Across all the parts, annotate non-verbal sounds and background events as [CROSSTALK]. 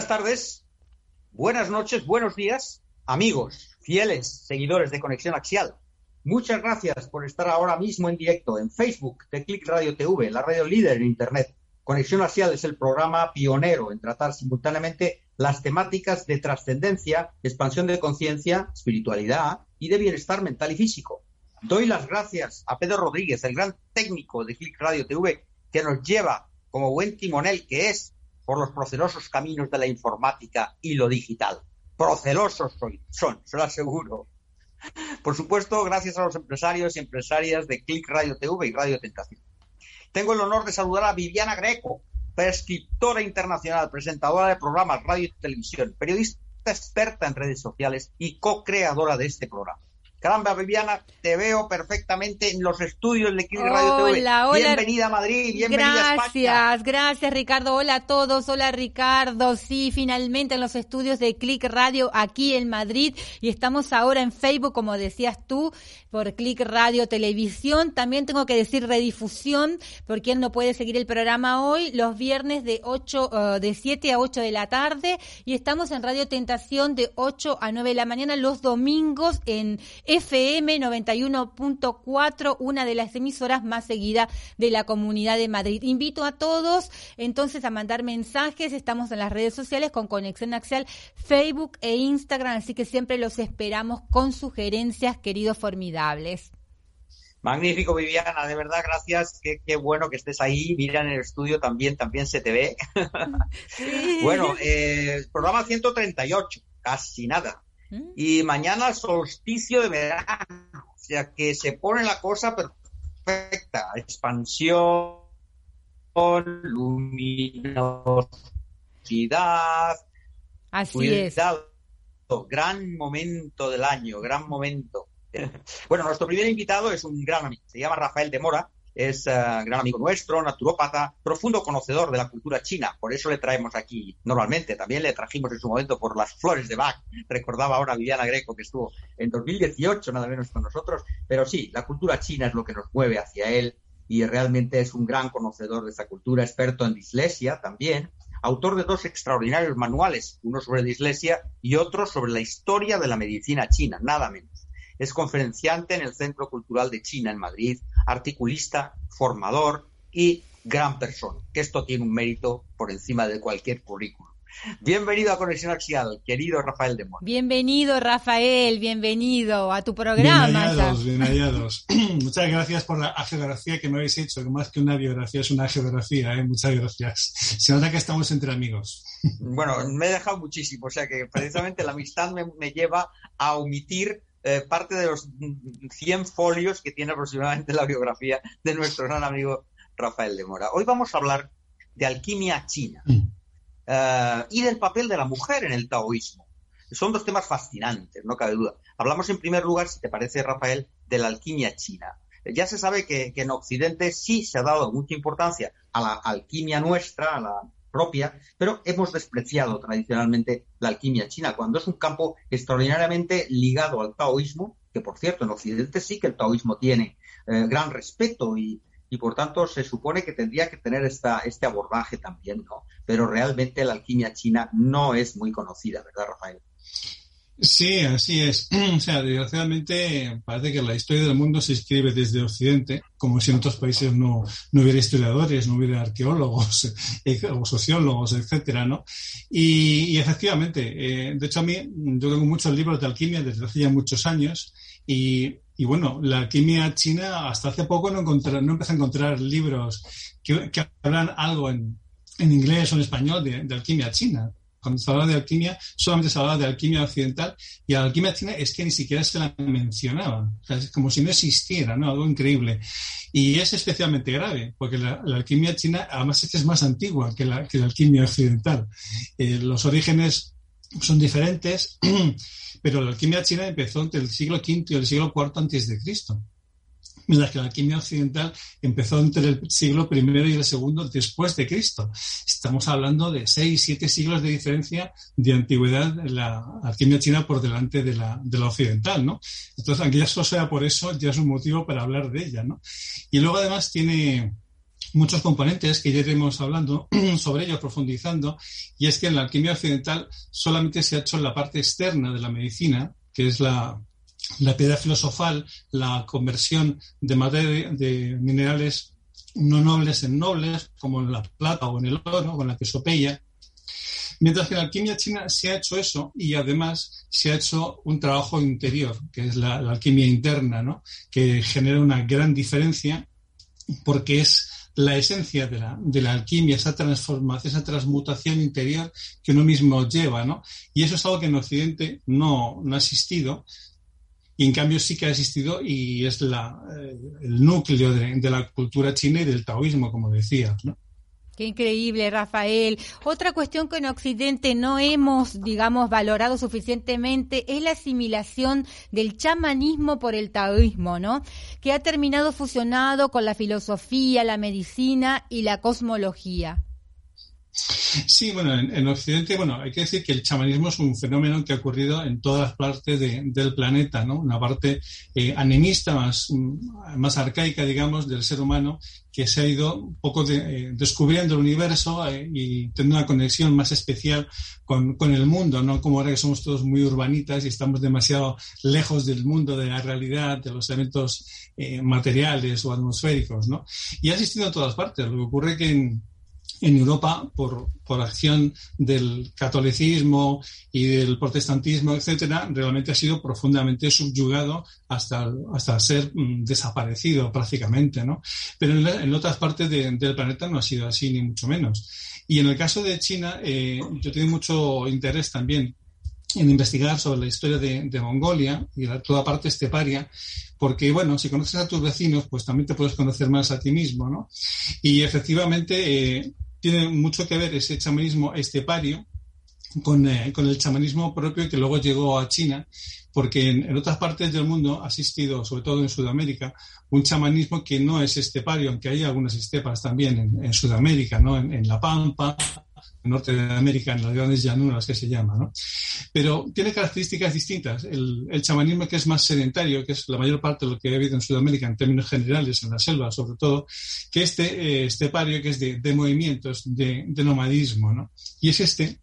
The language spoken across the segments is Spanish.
Buenas tardes, buenas noches, buenos días, amigos, fieles seguidores de Conexión Axial. Muchas gracias por estar ahora mismo en directo en Facebook de Click Radio TV, la radio líder en Internet. Conexión Axial es el programa pionero en tratar simultáneamente las temáticas de trascendencia, expansión de conciencia, espiritualidad y de bienestar mental y físico. Doy las gracias a Pedro Rodríguez, el gran técnico de Click Radio TV, que nos lleva como buen timonel que es por los procelosos caminos de la informática y lo digital. Procelosos son, se lo aseguro. Por supuesto, gracias a los empresarios y empresarias de Click Radio TV y Radio Tentación. Tengo el honor de saludar a Viviana Greco, prescriptora internacional, presentadora de programas radio y televisión, periodista experta en redes sociales y co-creadora de este programa. Caramba, Viviana, te veo perfectamente en los estudios de Click Radio TV. Hola. Bienvenida a Madrid, bienvenida gracias, a España. Gracias, gracias Ricardo. Hola a todos. Hola Ricardo. Sí, finalmente en los estudios de Click Radio aquí en Madrid y estamos ahora en Facebook, como decías tú, por Click Radio Televisión. También tengo que decir redifusión, porque él no puede seguir el programa hoy, los viernes de 8, eh, de 7 a 8 de la tarde y estamos en Radio Tentación de 8 a 9 de la mañana los domingos en FM 91.4, una de las emisoras más seguidas de la Comunidad de Madrid. Invito a todos entonces a mandar mensajes, estamos en las redes sociales con Conexión Axial, Facebook e Instagram, así que siempre los esperamos con sugerencias, queridos formidables. Magnífico, Viviana, de verdad, gracias. Qué, bueno que estés ahí. Mira en el estudio también, también se te ve. [LAUGHS] bueno, eh, programa 138, casi nada. Mm. Y mañana solsticio de verano, o sea que se pone la cosa perfecta. Expansión, luminosidad. Así es. Gran momento del año, gran momento. [LAUGHS] Bueno, nuestro primer invitado es un gran amigo, se llama Rafael de Mora, es uh, gran amigo nuestro, naturópata, profundo conocedor de la cultura china, por eso le traemos aquí normalmente. También le trajimos en su momento por las flores de Bach, recordaba ahora Viviana Greco que estuvo en 2018 nada menos con nosotros, pero sí, la cultura china es lo que nos mueve hacia él y realmente es un gran conocedor de esa cultura, experto en dislexia también, autor de dos extraordinarios manuales, uno sobre dislexia y otro sobre la historia de la medicina china, nada menos. Es conferenciante en el Centro Cultural de China en Madrid, articulista, formador y gran persona, que esto tiene un mérito por encima de cualquier currículum. Bienvenido a Conexión Axial, querido Rafael de Mora. Bienvenido, Rafael, bienvenido a tu programa. Bien hallados, bien hallados. [CLEARS THROAT] Muchas gracias por la geografía que me habéis hecho, que más que una biografía es una geografía, ¿eh? muchas gracias. Se nota que estamos entre amigos. Bueno, me he dejado muchísimo, o sea que precisamente la amistad me lleva a omitir eh, parte de los 100 folios que tiene aproximadamente la biografía de nuestro gran amigo Rafael de Mora. Hoy vamos a hablar de alquimia china mm. eh, y del papel de la mujer en el taoísmo. Son dos temas fascinantes, no cabe duda. Hablamos en primer lugar, si te parece, Rafael, de la alquimia china. Ya se sabe que en Occidente sí se ha dado mucha importancia a la alquimia nuestra, a la propia, pero hemos despreciado tradicionalmente la alquimia china, cuando es un campo extraordinariamente ligado al taoísmo, que por cierto en Occidente sí que el taoísmo tiene eh, gran respeto y, y, por tanto se supone que tendría que tener esta, este abordaje también, ¿no? Pero realmente la alquimia china no es muy conocida, ¿verdad, Rafael? Sí, así es. [CLEARS THROAT] O sea, desgraciadamente parece que la historia del mundo se escribe desde Occidente, como si en otros países no, no hubiera historiadores, no hubiera arqueólogos [LAUGHS] eh, o sociólogos, etcétera, ¿no? Y, efectivamente, eh, de hecho a mí, yo tengo muchos libros de alquimia desde hace ya muchos años y, y bueno, la alquimia china hasta hace poco no, encontré, no empecé a encontrar libros que, hablan algo en, en inglés o en español de alquimia china cuando se habla de alquimia, solamente se hablaba de alquimia occidental y la alquimia china es que ni siquiera se la mencionaba. es como si no existiera, ¿no? Algo increíble. Y es especialmente grave, porque la, alquimia china además es que es más antigua que la, que la alquimia occidental. Eh, los orígenes son diferentes, [CLEARS THROAT] pero la alquimia china empezó entre el siglo V y el siglo IV antes de Cristo mientras que la alquimia occidental empezó entre el siglo I y el segundo después de Cristo. Estamos hablando de seis, siete siglos de diferencia de antigüedad la alquimia china por delante de la, de la occidental, ¿no? Entonces, aunque ya solo sea por eso, ya es un motivo para hablar de ella, ¿no? Y luego además tiene, muchos componentes que ya iremos hablando [CLEARS THROAT] sobre ello, profundizando, y es que en la alquimia occidental solamente se ha hecho la parte externa de la medicina, que es la, la piedra filosofal, la conversión de materia, de minerales no nobles en nobles, como en la plata o en el oro en la quesopeya. Mientras que en la alquimia china se ha hecho eso y además se ha hecho un trabajo interior, que es la, alquimia interna, ¿no? que genera una gran diferencia porque es la esencia de la, de la, alquimia, esa transformación, esa transmutación interior que uno mismo lleva, ¿no? Y eso es algo que en Occidente no, no ha existido, y en cambio sí que ha existido y es eh, el núcleo de, la cultura china y del taoísmo, como decías, ¿no? Qué increíble, Rafael. Otra cuestión que en Occidente no hemos, digamos, valorado suficientemente es la asimilación del chamanismo por el taoísmo, ¿no? Que ha terminado fusionado con la filosofía, la medicina y la cosmología. Sí, bueno, en, Occidente, bueno, hay que decir que el chamanismo es un fenómeno que ha ocurrido en todas partes del planeta, ¿no? Una parte eh, animista, más, más arcaica, digamos, del ser humano, que se ha ido un poco eh, descubriendo el universo eh, y teniendo una conexión más especial con, con, el mundo, ¿no? Como ahora que somos todos muy urbanitas y estamos demasiado lejos del mundo, de la realidad, de los eventos materiales o atmosféricos, ¿no? Y ha existido en todas partes. Lo que ocurre que en en Europa por, por, acción del catolicismo y del protestantismo, etcétera, realmente ha sido profundamente subyugado hasta, hasta ser mm, desaparecido prácticamente, ¿no? Pero en, otras partes del planeta no ha sido así, ni mucho menos. Y en el caso de China, eh, yo tengo mucho interés también en investigar sobre la historia de, Mongolia y la, toda parte esteparia, porque, bueno, si conoces a tus vecinos, pues también te puedes conocer más a ti mismo, ¿no? Y efectivamente, eh, tiene mucho que ver ese chamanismo estepario con, eh, con, el chamanismo propio que luego llegó a China, porque en, otras partes del mundo ha existido, sobre todo en Sudamérica, un chamanismo que no es estepario, aunque hay algunas estepas también en, Sudamérica, ¿no? en, La Pampa, en Norte de América, en las grandes llanuras que se llama, ¿no? Pero tiene características distintas. El, chamanismo que es más sedentario, que es la mayor parte de lo que ha habido en Sudamérica en términos generales, en la selva sobre todo, que este eh, estepario que es de, movimientos, de, nomadismo, ¿no? Y es este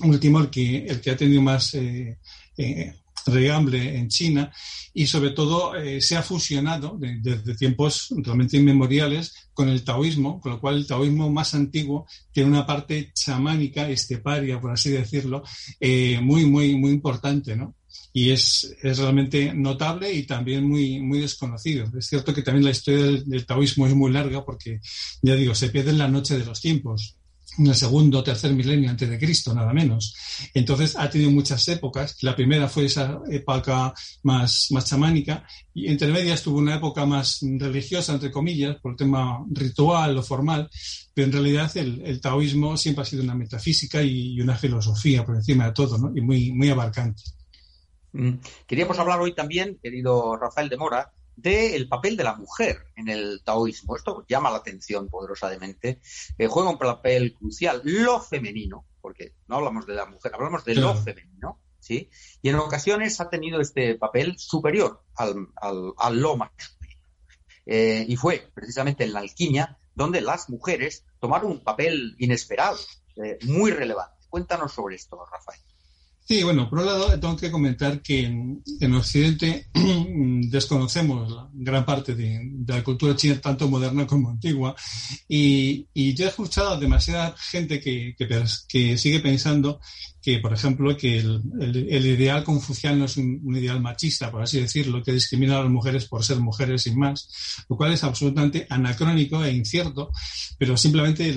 último el que, el que ha tenido más eh, eh, regamble en China y sobre todo eh, se ha fusionado desde tiempos realmente inmemoriales con el taoísmo, con lo cual el taoísmo más antiguo tiene una parte chamánica, esteparia, por así decirlo, eh, muy, muy, muy importante, ¿no? y es, es, realmente notable y también muy, muy desconocido. Es cierto que también la historia del, del, taoísmo es muy larga porque, ya digo, se pierde en la noche de los tiempos en el segundo o tercer milenio antes de Cristo, nada menos. Entonces ha tenido muchas épocas. La primera fue esa época más, más chamánica y entre medias tuvo una época más religiosa, entre comillas, por el tema ritual o formal, pero en realidad el, taoísmo siempre ha sido una metafísica y, una filosofía por encima de todo, ¿no? Y muy, muy abarcante. Mm. Queríamos hablar hoy también, querido Rafael de Mora, del papel de la mujer en el taoísmo. Esto llama la atención poderosamente. Eh, juega un papel crucial. Lo femenino, porque no hablamos de la mujer, hablamos de lo femenino. ¿sí? Y en ocasiones ha tenido este papel superior al, al, lo masculino. Eh, y fue precisamente en la alquimia donde las mujeres tomaron un papel inesperado, eh, muy relevante. Cuéntanos sobre esto, Rafael. Sí, bueno, por un lado tengo que comentar que en, Occidente [CLEARS THROAT] desconocemos gran parte de, la cultura china, tanto moderna como antigua, y, yo he escuchado a demasiada gente que, sigue pensando que, por ejemplo, que el, ideal confuciano es un, ideal machista, por así decirlo, que discrimina a las mujeres por ser mujeres sin más, lo cual es absolutamente anacrónico e incierto, pero simplemente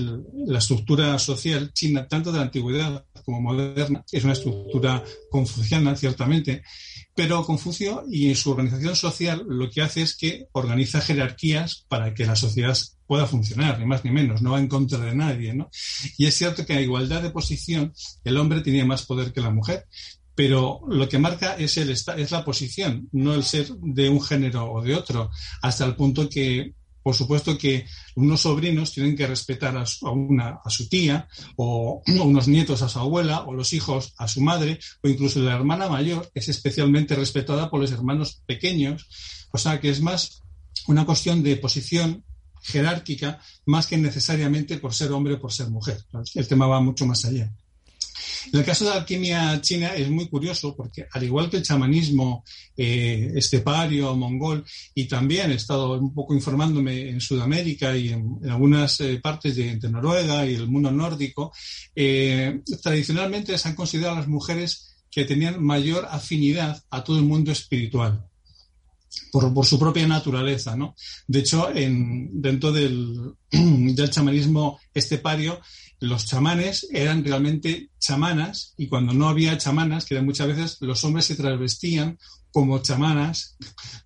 la estructura social china, tanto de la antigüedad como moderna, es una estructura confuciana, ciertamente, pero Confucio y su organización social lo que hace es que organiza jerarquías para que la sociedad pueda funcionar, ni más ni menos, no va en contra de nadie. ¿no? Y es cierto que a igualdad de posición el hombre tenía más poder que la mujer, pero lo que marca es, el, es la posición, no el ser de un género o de otro, hasta el punto que por supuesto que unos sobrinos tienen que respetar a su, una, a su tía, o [CLEARS THROAT] unos nietos a su abuela, o los hijos a su madre, o incluso la hermana mayor es especialmente respetada por los hermanos pequeños. O sea que es más una cuestión de posición jerárquica más que necesariamente por ser hombre o por ser mujer. El tema va mucho más allá. En el caso de la alquimia china es muy curioso porque al igual que el chamanismo eh, estepario, mongol, y también he estado un poco informándome en Sudamérica y en, algunas eh, partes de, Noruega y el mundo nórdico, eh, tradicionalmente se han considerado las mujeres que tenían mayor afinidad a todo el mundo espiritual. Por, su propia naturaleza, ¿no? De hecho, en, dentro del, [CLEARS THROAT] del chamanismo estepario, los chamanes eran realmente chamanas y cuando no había chamanas, que eran muchas veces los hombres se travestían como chamanas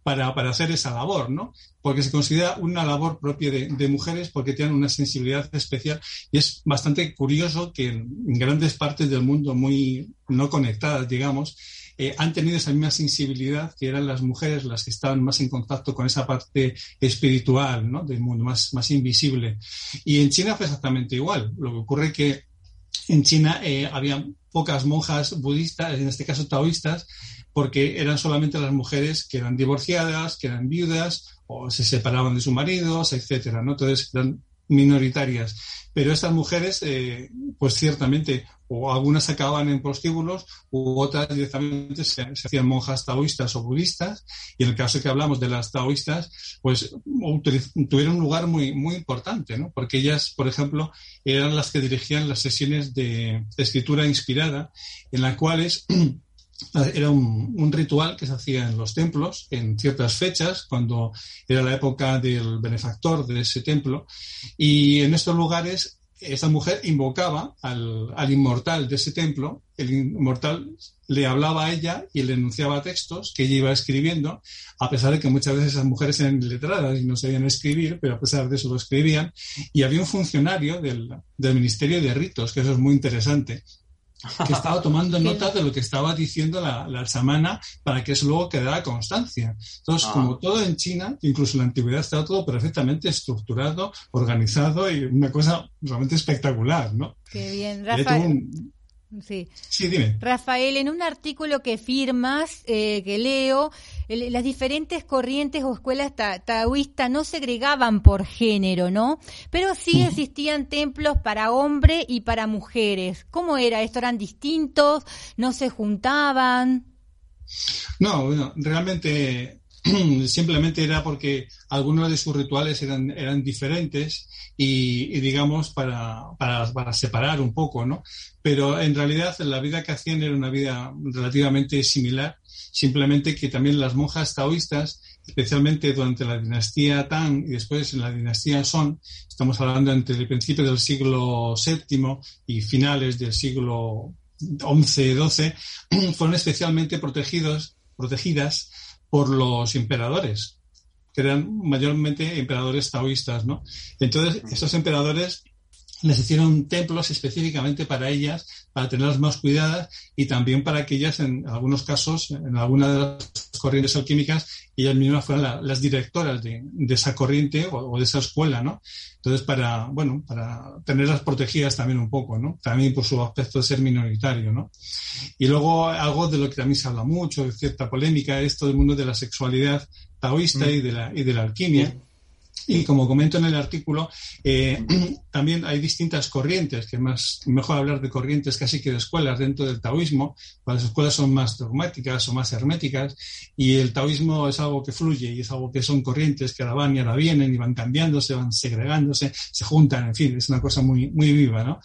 para, hacer esa labor, ¿no? Porque se considera una labor propia de, mujeres porque tienen una sensibilidad especial y es bastante curioso que en grandes partes del mundo muy no conectadas, digamos, eh, han tenido esa misma sensibilidad que eran las mujeres las que estaban más en contacto con esa parte espiritual ¿no? del mundo, más, más invisible. Y en China fue exactamente igual. Lo que ocurre es que en China eh, había pocas monjas budistas, en este caso taoístas, porque eran solamente las mujeres que eran divorciadas, que eran viudas o se separaban de sus maridos, etcétera, ¿no? Entonces eran minoritarias. Pero estas mujeres, eh, pues ciertamente, o algunas acababan en prostíbulos, u otras directamente se, hacían monjas taoístas o budistas. Y en el caso que hablamos de las taoístas, pues tuvieron un lugar muy, muy importante, ¿no? Porque ellas, por ejemplo, eran las que dirigían las sesiones de escritura inspirada, en las cuales [CLEARS THROAT] era un, ritual que se hacía en los templos en ciertas fechas, cuando era la época del benefactor de ese templo. Y en estos lugares, esta mujer invocaba al, inmortal de ese templo. El inmortal le hablaba a ella y le enunciaba textos que ella iba escribiendo, a pesar de que muchas veces esas mujeres eran letradas y no sabían escribir, pero a pesar de eso lo escribían. Y había un funcionario del, del Ministerio de Ritos, que eso es muy interesante, que estaba tomando [LAUGHS] nota de lo que estaba diciendo la, la chamana para que eso luego quedara constancia. Entonces, ah. como todo en China, incluso en la antigüedad, estaba todo perfectamente estructurado, organizado y una cosa realmente espectacular, ¿no? Qué bien, Rafael. Sí. sí, dime. Rafael, en un artículo que firmas, eh, que leo, las diferentes corrientes o escuelas taoístas no segregaban por género, ¿no? Pero sí existían templos para hombres y para mujeres. ¿Cómo era esto? ¿Eran distintos? ¿No se juntaban? No, bueno, realmente [CLEARS THROAT] simplemente era porque algunos de sus rituales eran, eran diferentes y, digamos, para, para, separar un poco, ¿no? Pero en realidad la vida que hacían era una vida relativamente similar, simplemente que también las monjas taoístas, especialmente durante la dinastía Tang y después en la dinastía Song, estamos hablando entre el principio del siglo VII y finales del siglo XI-XII, [CLEARS THROAT] fueron especialmente protegidos, protegidas por los emperadores, que eran mayormente emperadores taoístas, ¿no? Entonces, estos emperadores les hicieron templos específicamente para ellas, para tenerlas más cuidadas y también para que ellas, en algunos casos, en alguna de las corrientes alquímicas, ellas mismas fueran las directoras de, esa corriente o, de esa escuela, ¿no? Entonces, para, bueno, para tenerlas protegidas también un poco, ¿no? También por su aspecto de ser minoritario, ¿no? Y luego algo de lo que también se habla mucho, de cierta polémica, es todo el mundo de la sexualidad taoísta mm. y, de la, y de la alquimia. Y como comento en el artículo, eh, también hay distintas corrientes, que más, mejor hablar de corrientes casi que de escuelas dentro del taoísmo. Las escuelas son más dogmáticas o más herméticas y el taoísmo es algo que fluye y es algo que son corrientes que ahora van y ahora vienen y van cambiándose, van segregándose, se juntan, en fin, es una cosa muy, muy viva, ¿no?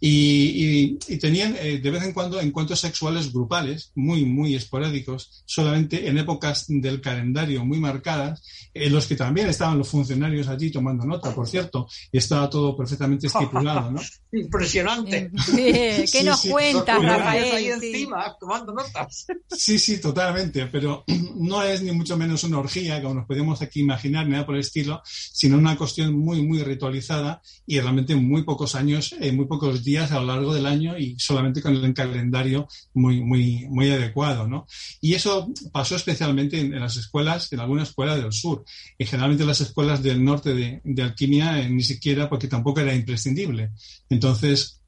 Y, tenían eh, de vez en cuando encuentros sexuales grupales, muy, muy esporádicos, solamente en épocas del calendario muy marcadas, en los que también estaban los funcionarios allí tomando nota, por cierto, y estaba todo perfectamente [LAUGHS] estipulado, ¿no? Impresionante. ¿Qué nos cuenta, Rafael? Ahí encima, tomando notas. Sí, sí, totalmente, pero [CLEARS THROAT] no es ni mucho menos una orgía, como nos podemos aquí imaginar, ni nada por el estilo, sino una cuestión muy, muy ritualizada y realmente muy pocos años, en muy pocos días a lo largo del año y solamente con el calendario muy, muy, muy adecuado, ¿no? Y eso pasó especialmente en, en las escuelas, en algunas escuelas del sur, y generalmente las escuelas del norte de, alquimia eh, ni siquiera porque tampoco era imprescindible. Entonces,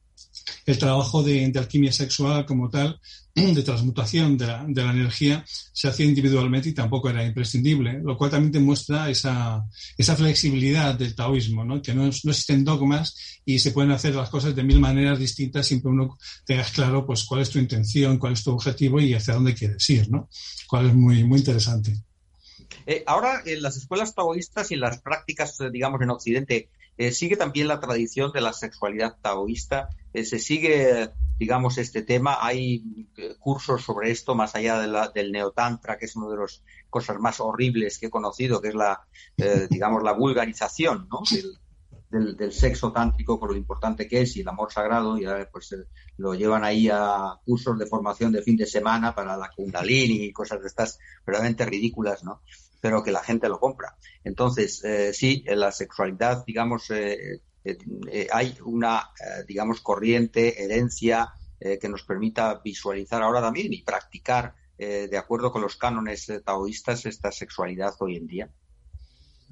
el trabajo de, alquimia sexual como tal, [CLEARS THROAT] de transmutación de la, energía, se hacía individualmente y tampoco era imprescindible, lo cual también demuestra esa, flexibilidad del taoísmo, que no, existen dogmas y se pueden hacer las cosas de mil maneras distintas, siempre uno tengas claro pues, cuál es tu intención, cuál es tu objetivo y hacia dónde quieres ir, ¿no? cual es muy, interesante. Eh, ahora, en las escuelas taoístas y en las prácticas, digamos, en Occidente, eh, sigue también la tradición de la sexualidad taoísta. se sigue, digamos, este tema. Hay cursos sobre esto más allá de la, del neotantra, que es una de las cosas más horribles que he conocido, que es la, digamos, la vulgarización ¿no? del, del, sexo tántrico por lo importante que es y el amor sagrado. Y pues lo llevan ahí a cursos de formación de fin de semana para la kundalini y cosas de estas verdaderamente ridículas, ¿no? Pero que la gente lo compra. Entonces, eh, sí, en la sexualidad, digamos, eh, eh, hay una, digamos, corriente, herencia que nos permita visualizar ahora también y practicar de acuerdo con los cánones taoístas esta sexualidad hoy en día.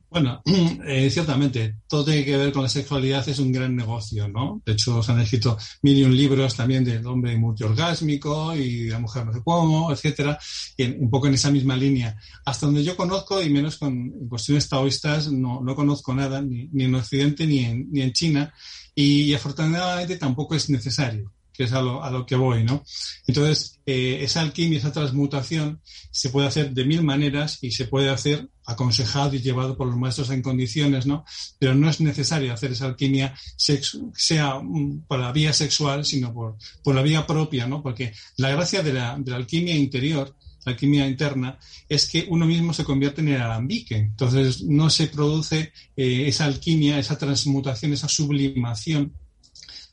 Bueno, [CLEARS THROAT] eh, ciertamente, todo tiene que ver con la sexualidad, es un gran negocio, ¿no? De hecho, se han escrito mil libros también del hombre multiorgásmico y de la mujer no sé cómo, etcétera, y un poco en esa misma línea. Hasta donde yo conozco, y menos con cuestiones taoístas, no, no conozco nada, ni, ni en Occidente ni en, ni en China, y afortunadamente tampoco es necesario que es a lo, a lo que voy, ¿no? Entonces, eh, esa alquimia, esa transmutación se puede hacer de mil maneras y se puede hacer aconsejado y llevado por los maestros en condiciones, ¿no? Pero no es necesario hacer esa alquimia sea por la vía sexual, sino por, por la vía propia, ¿no? Porque la gracia de la, de la alquimia interior la alquimia interna, es que uno mismo se convierte en el alambique. Entonces no se produce eh, esa alquimia, esa transmutación, esa sublimación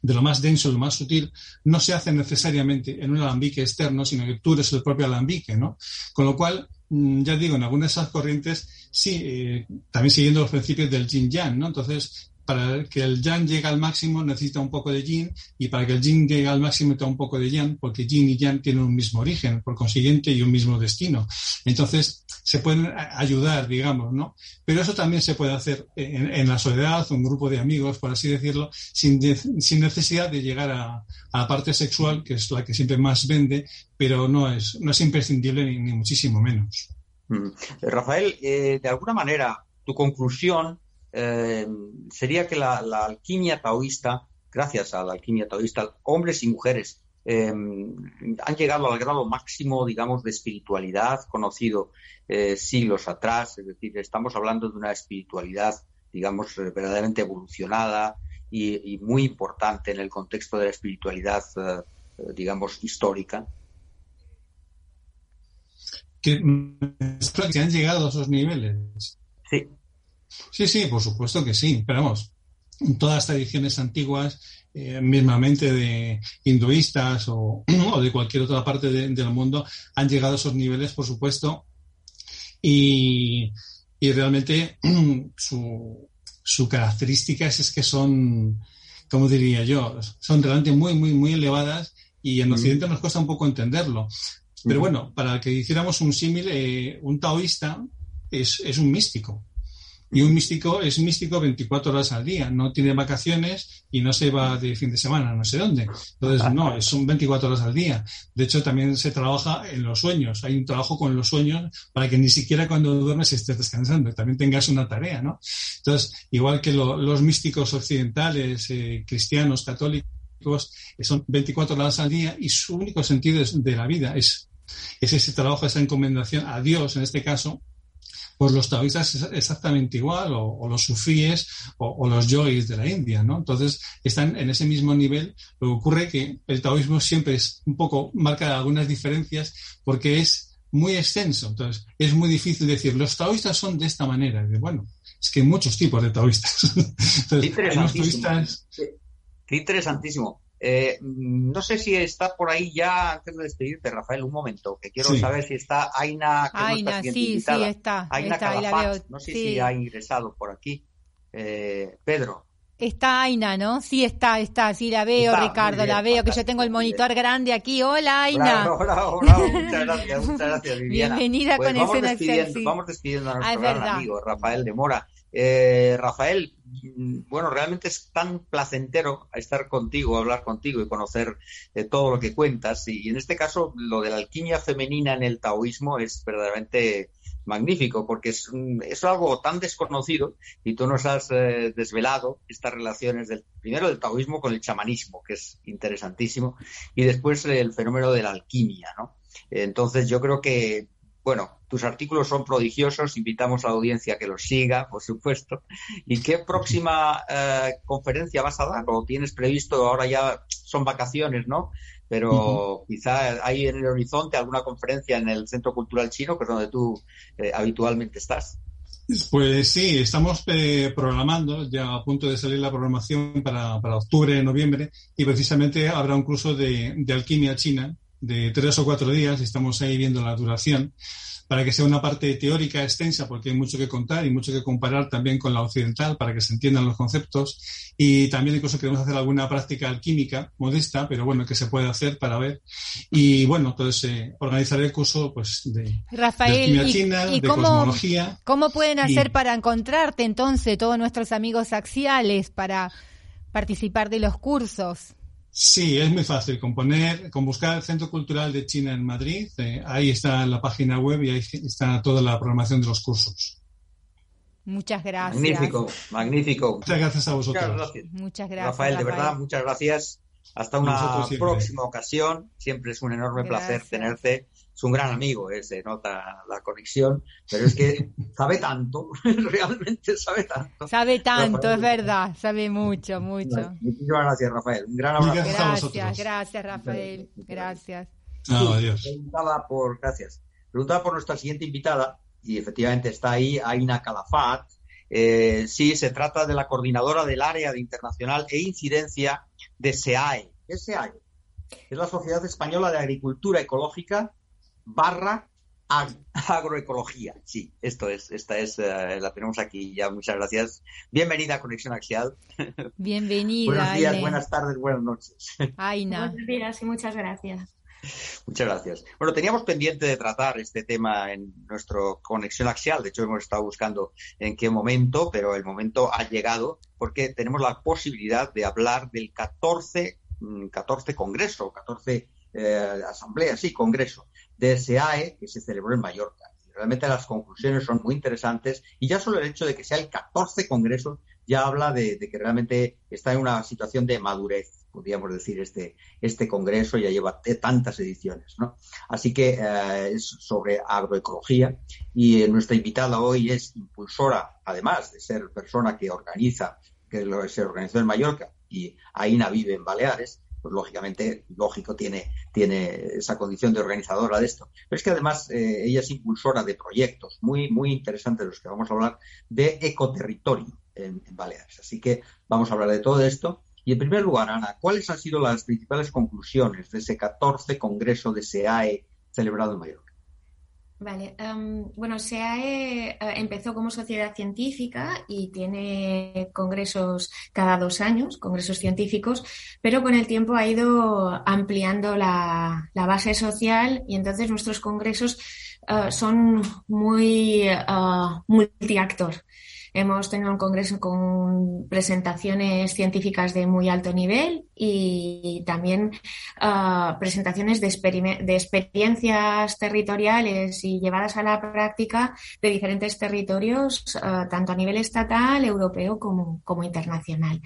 de lo más denso, lo más sutil, no se hace necesariamente en un alambique externo, sino que tú eres el propio alambique, ¿no? Con lo cual, mm, ya digo, en algunas de esas corrientes, sí, eh, también siguiendo los principios del yin-yang, ¿no? Entonces, para que el yang llegue al máximo necesita un poco de yin y para que el yin llegue al máximo necesita un poco de yang porque yin y yang tienen un mismo origen, por consiguiente, y un mismo destino. Entonces, se pueden ayudar, digamos, ¿no? Pero eso también se puede hacer en, la soledad, un grupo de amigos, por así decirlo, sin, sin necesidad de llegar a, la parte sexual, que es la que siempre más vende, pero no es, no es imprescindible ni, muchísimo menos. Mm. Rafael, eh, de alguna manera, tu conclusión eh, sería que la, alquimia taoísta, gracias a la alquimia taoísta, hombres y mujeres eh, han llegado al grado máximo, digamos, de espiritualidad conocido eh, siglos atrás, es decir, estamos hablando de una espiritualidad, digamos, eh, verdaderamente evolucionada y, muy importante en el contexto de la espiritualidad, digamos, histórica. Que, que han llegado a esos niveles. Sí. Sí, sí, por supuesto que sí. Pero vamos, todas las tradiciones antiguas, mismamente de hinduistas [CLEARS THROAT] o, de cualquier otra parte del mundo, han llegado a esos niveles, por supuesto, y, realmente [CLEARS THROAT] su, su característica es, que son, como diría yo, son realmente muy, muy, muy elevadas y en Occidente nos cuesta un poco entenderlo. Pero bueno, para que hiciéramos un símil, eh, un taoísta es, es un místico. Y un místico es místico 24 horas al día, no tiene vacaciones y no se va de fin de semana, no sé dónde. Entonces, no, [LAUGHS] son 24 horas al día. De hecho, también se trabaja en los sueños. Hay un trabajo con los sueños para que ni siquiera cuando duermes estés descansando, también tengas una tarea, ¿no? Entonces, igual que los místicos occidentales, eh, cristianos, católicos, son 24 horas al día y su único sentido de la vida es, es ese trabajo, esa encomendación a Dios, en este caso, pues los taoístas es exactamente igual, o, los sufíes, o, los yois de la India, ¿no? Entonces, están en ese mismo nivel. Lo que ocurre que el taoísmo siempre es un poco, marca algunas diferencias, porque es muy extenso. Entonces, es muy difícil decir, los taoístas son de esta manera. bueno, es que hay muchos tipos de taoístas. [LAUGHS] Qué interesantísimo. Eh, no sé si está por ahí ya, antes de despedirte, Rafael, un momento, que quiero saber si está Aina. Aina, sí, sí, está. Aina está, no sé si ha ingresado por aquí. Eh, Pedro. Está Aina, ¿no? Sí, está, está, sí, la veo, Ricardo, la veo, que yo tengo el monitor grande aquí. Hola, Aina. Bravo, bravo, bravo. Muchas gracias, muchas gracias, Viviana. [LAUGHS] Bienvenida pues con vamos Escena despidiendo, Vamos despidiendo a nuestro ah, gran amigo, Rafael de Mora. Eh, Rafael, mm, bueno, realmente es tan placentero estar contigo, hablar contigo y conocer eh, todo lo que cuentas. Y en este caso, lo de la alquimia femenina en el taoísmo es verdaderamente magnífico, porque es, es algo tan desconocido y tú nos has eh, desvelado estas relaciones del primero del taoísmo con el chamanismo, que es interesantísimo, y después el fenómeno de la alquimia, ¿no? Entonces yo creo que bueno, tus artículos son prodigiosos, invitamos a la audiencia a que los siga, por supuesto. ¿Y qué próxima eh, conferencia vas a dar? ¿O tienes previsto, ahora ya son vacaciones, ¿no? Pero quizá hay en el horizonte alguna conferencia en el Centro Cultural Chino, que es donde tú eh, habitualmente estás. Pues sí, estamos eh, programando, ya a punto de salir la programación para, para octubre, noviembre, y precisamente habrá un curso de, de alquimia china de tres o cuatro días, estamos ahí viendo la duración, para que sea una parte teórica extensa, porque hay mucho que contar y mucho que comparar también con la occidental para que se entiendan los conceptos. Y también incluso queremos hacer alguna práctica alquímica modesta, pero bueno, que se puede hacer para ver. Y bueno, entonces eh, organizaré el curso pues, de, Rafael, alquimia china, de cómo, cosmología. ¿Cómo pueden hacer para encontrarte entonces todos nuestros amigos axiales para participar de los cursos? Sí, es muy fácil. Con, poner, con buscar el Centro Cultural de China en Madrid, eh, ahí está la página web y ahí está toda la programación de los cursos. Muchas gracias. Magnífico, magnífico. Muchas gracias a vosotros. Muchas gracias. Muchas gracias Rafael, de verdad, muchas gracias. Hasta una próxima ocasión. Siempre es un enorme placer tenerte es un gran amigo, eh, se nota la conexión, pero es que [LAUGHS] sabe tanto, [LAUGHS] realmente sabe tanto. Sabe tanto, es verdad, sabe mucho, mucho. Muchísimas gracias, Rafael. Un gran abrazo. Gracias, gracias, Rafael. Gracias. adiós. Preguntaba por, gracias. Preguntaba por nuestra siguiente invitada, y efectivamente está ahí, Aina Calafat. Eh, sí, se trata de la coordinadora del área de internacional e incidencia de SEAE. ¿Qué es SEAE? Es la Sociedad Española de Agricultura Ecológica barra [LAUGHS] agroecología. Sí, esto es, esta es, eh, la tenemos aquí ya. Muchas gracias. Bienvenida a Conexión Axial. [LAUGHS] Bienvenida. Buenos días, buenas tardes, buenas noches. [LAUGHS] Aina. Buenos días y muchas gracias. Muchas gracias. Bueno, teníamos pendiente de tratar este tema en nuestro Conexión Axial. De hecho, hemos estado buscando en qué momento, pero el momento ha llegado porque tenemos la posibilidad de hablar del 14, 14 mm, Congreso, 14 eh, Asamblea, sí, Congreso de SEAE que se celebró en Mallorca. realmente las conclusiones son muy interesantes y ya solo el hecho de que sea el 14 Congreso ya habla de, que realmente está en una situación de madurez, podríamos decir, este, este Congreso ya lleva tantas ediciones. ¿no? Así que eh, es sobre agroecología y nuestra invitada hoy es impulsora, además de ser persona que organiza, que se organizó en Mallorca y Aina vive en Baleares, pues lógicamente, lógico, tiene, tiene esa condición de organizadora de esto. Pero es que además eh, ella es impulsora de proyectos muy, muy interesantes de los que vamos a hablar de ecoterritorio en, Baleares. Así que vamos a hablar de todo esto. Y en primer lugar, Ana, ¿cuáles han sido las principales conclusiones de ese 14 Congreso de SEAE celebrado en Mallorca? Vale, em, bueno, SEAE eh, empezó como sociedad científica y tiene congresos cada dos años, congresos científicos, pero con el tiempo ha ido ampliando la, base social y entonces nuestros congresos eh, son muy eh, multiactor. Hemos tenido un congreso con presentaciones científicas de muy alto nivel y también ah, presentaciones de, experiencias territoriales y llevadas a la práctica de diferentes territorios, ah, tanto a nivel estatal, europeo como internacional.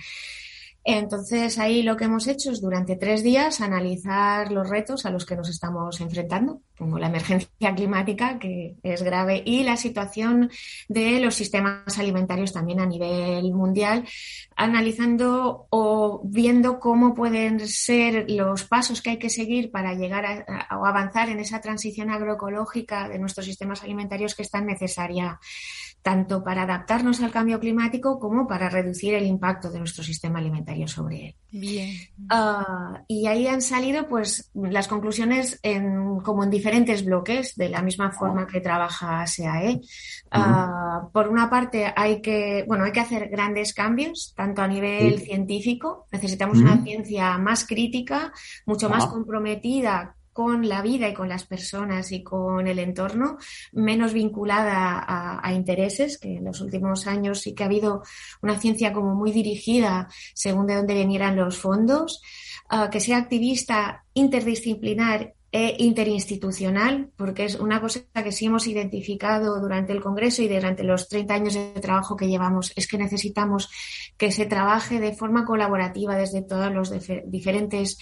Entonces, ahí lo que hemos hecho es durante tres días analizar los retos a los que nos estamos enfrentando, como la emergencia climática, que es grave, y la situación de los sistemas alimentarios también a nivel mundial, analizando o viendo cómo pueden ser los pasos que hay que seguir para llegar a, o avanzar en esa transición agroecológica de nuestros sistemas alimentarios que es tan necesaria tanto para adaptarnos al cambio climático como para reducir el impacto de nuestro sistema alimentario sobre él. Bien. Ah, y ahí han salido pues las conclusiones en, como en diferentes bloques, de la misma forma que trabaja SEAE. Ah, por una parte hay que, bueno, hay que hacer grandes cambios, tanto a nivel científico, necesitamos una ciencia más crítica, mucho más comprometida con la vida y con las personas y con el entorno, menos vinculada a, intereses, que en los últimos años sí que ha habido una ciencia como muy dirigida según de dónde vinieran los fondos, que sea activista interdisciplinar e interinstitucional, porque es una cosa que sí hemos identificado durante el Congreso y durante los 30 años de trabajo que llevamos, es que necesitamos que se trabaje de forma colaborativa desde todos los diferentes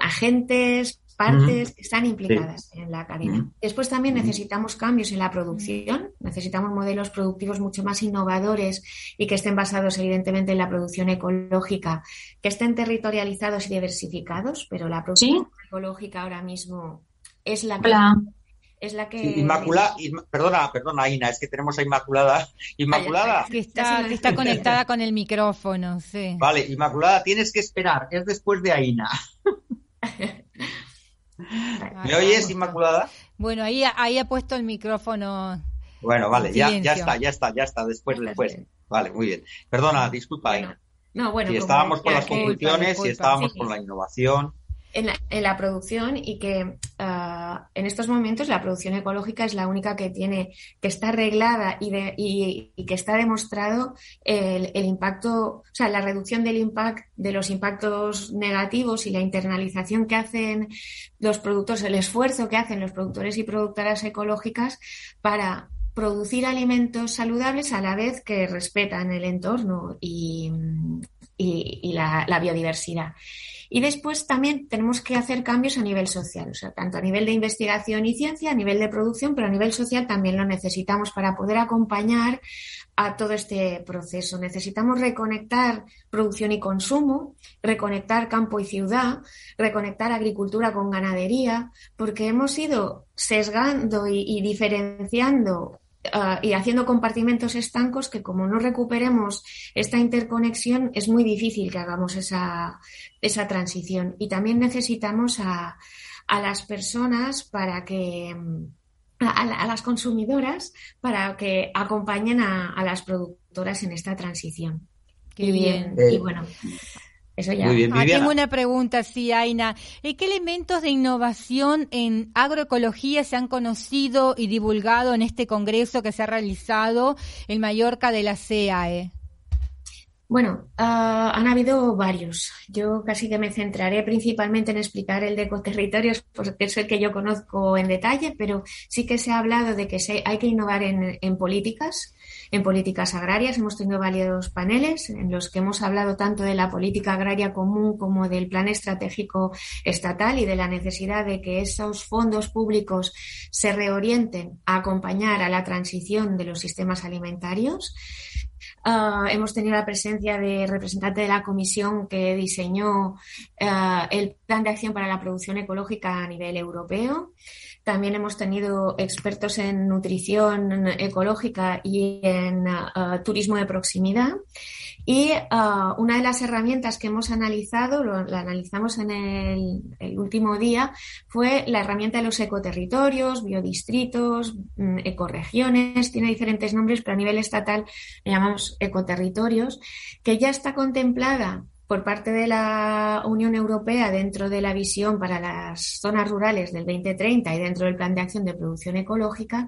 agentes, partes que están implicadas en la cadena. Después también necesitamos cambios en la producción, necesitamos modelos productivos mucho más innovadores y que estén basados evidentemente en la producción ecológica, que estén territorializados y diversificados, pero la producción ecológica ahora mismo es la que... Es la que. Inmaculada, perdona, perdona, Ina, es que tenemos a Inmaculada. Inmaculada. Que está, está conectada con el micrófono, sí. Vale, Inmaculada, tienes que esperar, es después de Aina. ¿Me oyes, Inmaculada? Bueno, ahí, ahí ha puesto el micrófono. Bueno, vale, ya, ya está, ya está, ya está, después, después. Vale, muy bien. Perdona, disculpa. no, bueno, si estábamos con las conclusiones, si estábamos con la innovación en la, en la producción y que ah, en estos momentos la producción ecológica es la única que tiene, que está arreglada y, de, y, que está demostrado el, impacto, o sea, la reducción del impacto, de los impactos negativos y la internalización que hacen los productores, el esfuerzo que hacen los productores y productoras ecológicas para producir alimentos saludables a la vez que respetan el entorno y, y la biodiversidad. Y después también tenemos que hacer cambios a nivel social, o sea, tanto a nivel de investigación y ciencia, a nivel de producción, pero a nivel social también lo necesitamos para poder acompañar a todo este proceso. Necesitamos reconectar producción y consumo, reconectar campo y ciudad, reconectar agricultura con ganadería, porque hemos ido sesgando y, y diferenciando Ah, y haciendo compartimentos estancos que como no recuperemos esta interconexión es muy difícil que hagamos esa, esa transición. Y también necesitamos a, a las personas para que, a, las consumidoras para que acompañen a, a, las productoras en esta transición. Qué bien. Y bueno. Ah, tengo una pregunta, sí, Aina. ¿Qué elementos de innovación en agroecología se han conocido y divulgado en este congreso que se ha realizado en Mallorca de la CAE? Bueno, ah, han habido varios. Yo casi que me centraré principalmente en explicar el de ecoterritorios porque es el que yo conozco en detalle, pero sí que se ha hablado de que hay que innovar en políticas en políticas agrarias. Hemos tenido varios paneles en los que hemos hablado tanto de la política agraria común como del plan estratégico estatal y de la necesidad de que esos fondos públicos se reorienten a acompañar a la transición de los sistemas alimentarios. Uh, hemos tenido la presencia de representante de la comisión que diseñó uh, el plan de acción para la producción ecológica a nivel europeo. También hemos tenido expertos en nutrición ecológica y en uh, turismo de proximidad. Y uh, una de las herramientas que hemos analizado, lo, la analizamos en el, el, último día, fue la herramienta de los ecoterritorios, biodistritos, mm, ecoregiones, tiene diferentes nombres, pero a nivel estatal le llamamos ecoterritorios, que ya está contemplada por parte de la Unión Europea dentro de la visión para las zonas rurales del 2030 y dentro del plan de acción de producción ecológica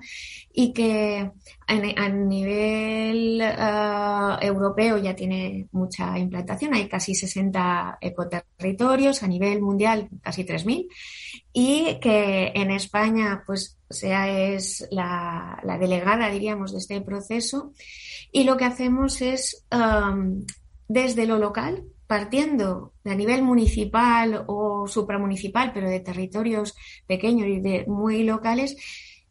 y que a nivel uh, europeo ya tiene mucha implantación, hay casi 60 ecoterritorios, a nivel mundial casi 3.000 y que en España pues sea es la, delegada diríamos de este proceso. Y lo que hacemos es um, desde lo local partiendo a nivel municipal o supramunicipal, pero de territorios pequeños y de muy locales,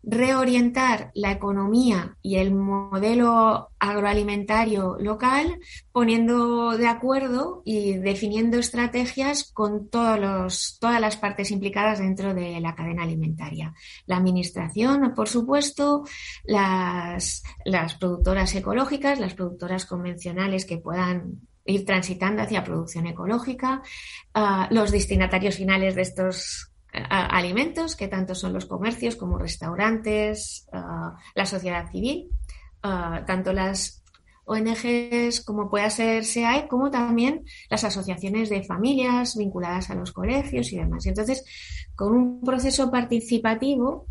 reorientar la economía y el modelo agroalimentario local, poniendo de acuerdo y definiendo estrategias con todos los, todas las partes implicadas dentro de la cadena alimentaria. La administración, por supuesto, las, las productoras ecológicas, las productoras convencionales que puedan ir transitando hacia producción ecológica. Los destinatarios finales de estos alimentos, que tanto son los comercios como restaurantes, la sociedad civil, tanto las ONGs como pueda ser SEAE, como también las asociaciones de familias vinculadas a los colegios y demás. Entonces, con un proceso participativo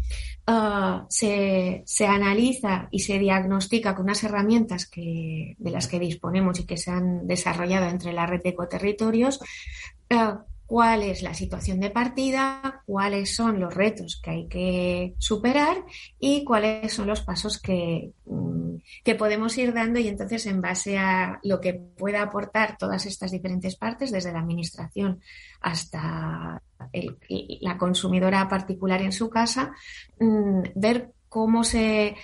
se, se, analiza y se diagnostica con unas herramientas que, de las que disponemos y que se han desarrollado entre la red de ecoterritorios cuál es la situación de partida, cuáles son los retos que hay que superar y cuáles son los pasos que, mm, que, podemos ir dando y entonces en base a lo que pueda aportar todas estas diferentes partes, desde la administración hasta la consumidora particular en su casa, mm, ver cómo se